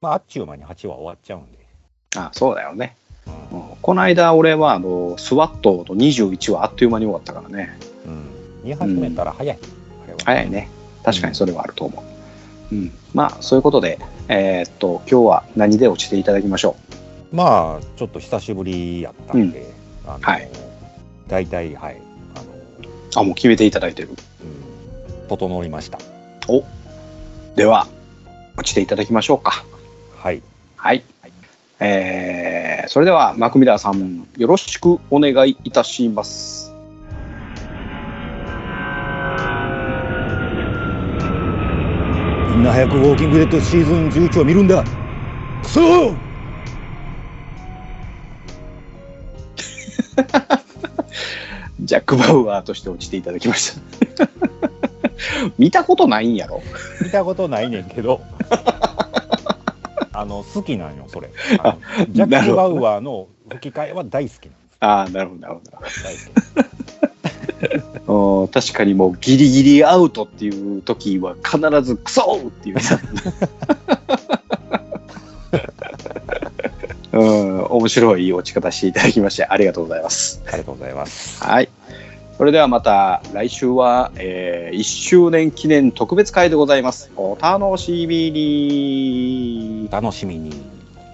[SPEAKER 2] まあ、あっちゅう間に8話終わっちゃうんで。
[SPEAKER 1] あ、そうだよね。
[SPEAKER 2] う
[SPEAKER 1] うんこの間、俺は、あの、スワットの21はあっという間に終わったからね。
[SPEAKER 2] ん。うん。見始めたら早い。あれは
[SPEAKER 1] 早いね。確かにそれはあると思う。うん。まあ、そういうことで、えーっと、今日は何で落ちていただきましょ
[SPEAKER 2] まあ、ちょっと久しぶりやったんで、あの
[SPEAKER 1] はい
[SPEAKER 2] 大体、はい。あの、
[SPEAKER 1] う。あ、もう決めていただいてる？
[SPEAKER 2] うん、整いました。
[SPEAKER 1] では、落ちていただきましょうか。
[SPEAKER 2] はい。
[SPEAKER 1] はい。えー、それでは、マクミラーさん、よろしくお願いいたします。
[SPEAKER 2] みんな早くウォーキングデッドシーズン11を見るんだくそ
[SPEAKER 1] ジャック・バウアーとして落ちていただきました。見たことないんやろ
[SPEAKER 2] 見たことないねんけど、あの、好きなんよ、それ。ジャック・バウアーの吹き替えは大好きなんです。
[SPEAKER 1] ああ、なるほど、なるほど。
[SPEAKER 2] 大好き。
[SPEAKER 1] うん確かにもうギリギリアウトっていう時は必ずクソーっていうさ。うん、面白い落ち方していただきましてありがとうございます。
[SPEAKER 2] ありがとうございます。
[SPEAKER 1] はい。それではまた来週は、え1周年記念特別会でございます。お楽しみに。
[SPEAKER 2] 楽しみに。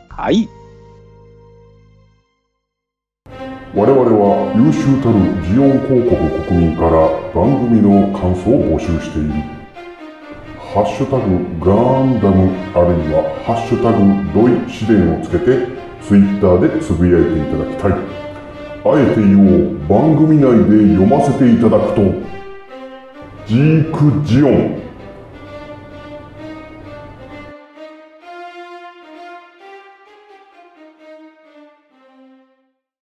[SPEAKER 1] はい。
[SPEAKER 4] 我々は優秀たるジオン広告国民から番組の感想を募集している。ハッシュタグガンダムあるいはハッシュタグドイ試練をつけてツイッターでつぶやいていただきたい。あえて言おう。番組内で読ませていただくと。ジークジオン。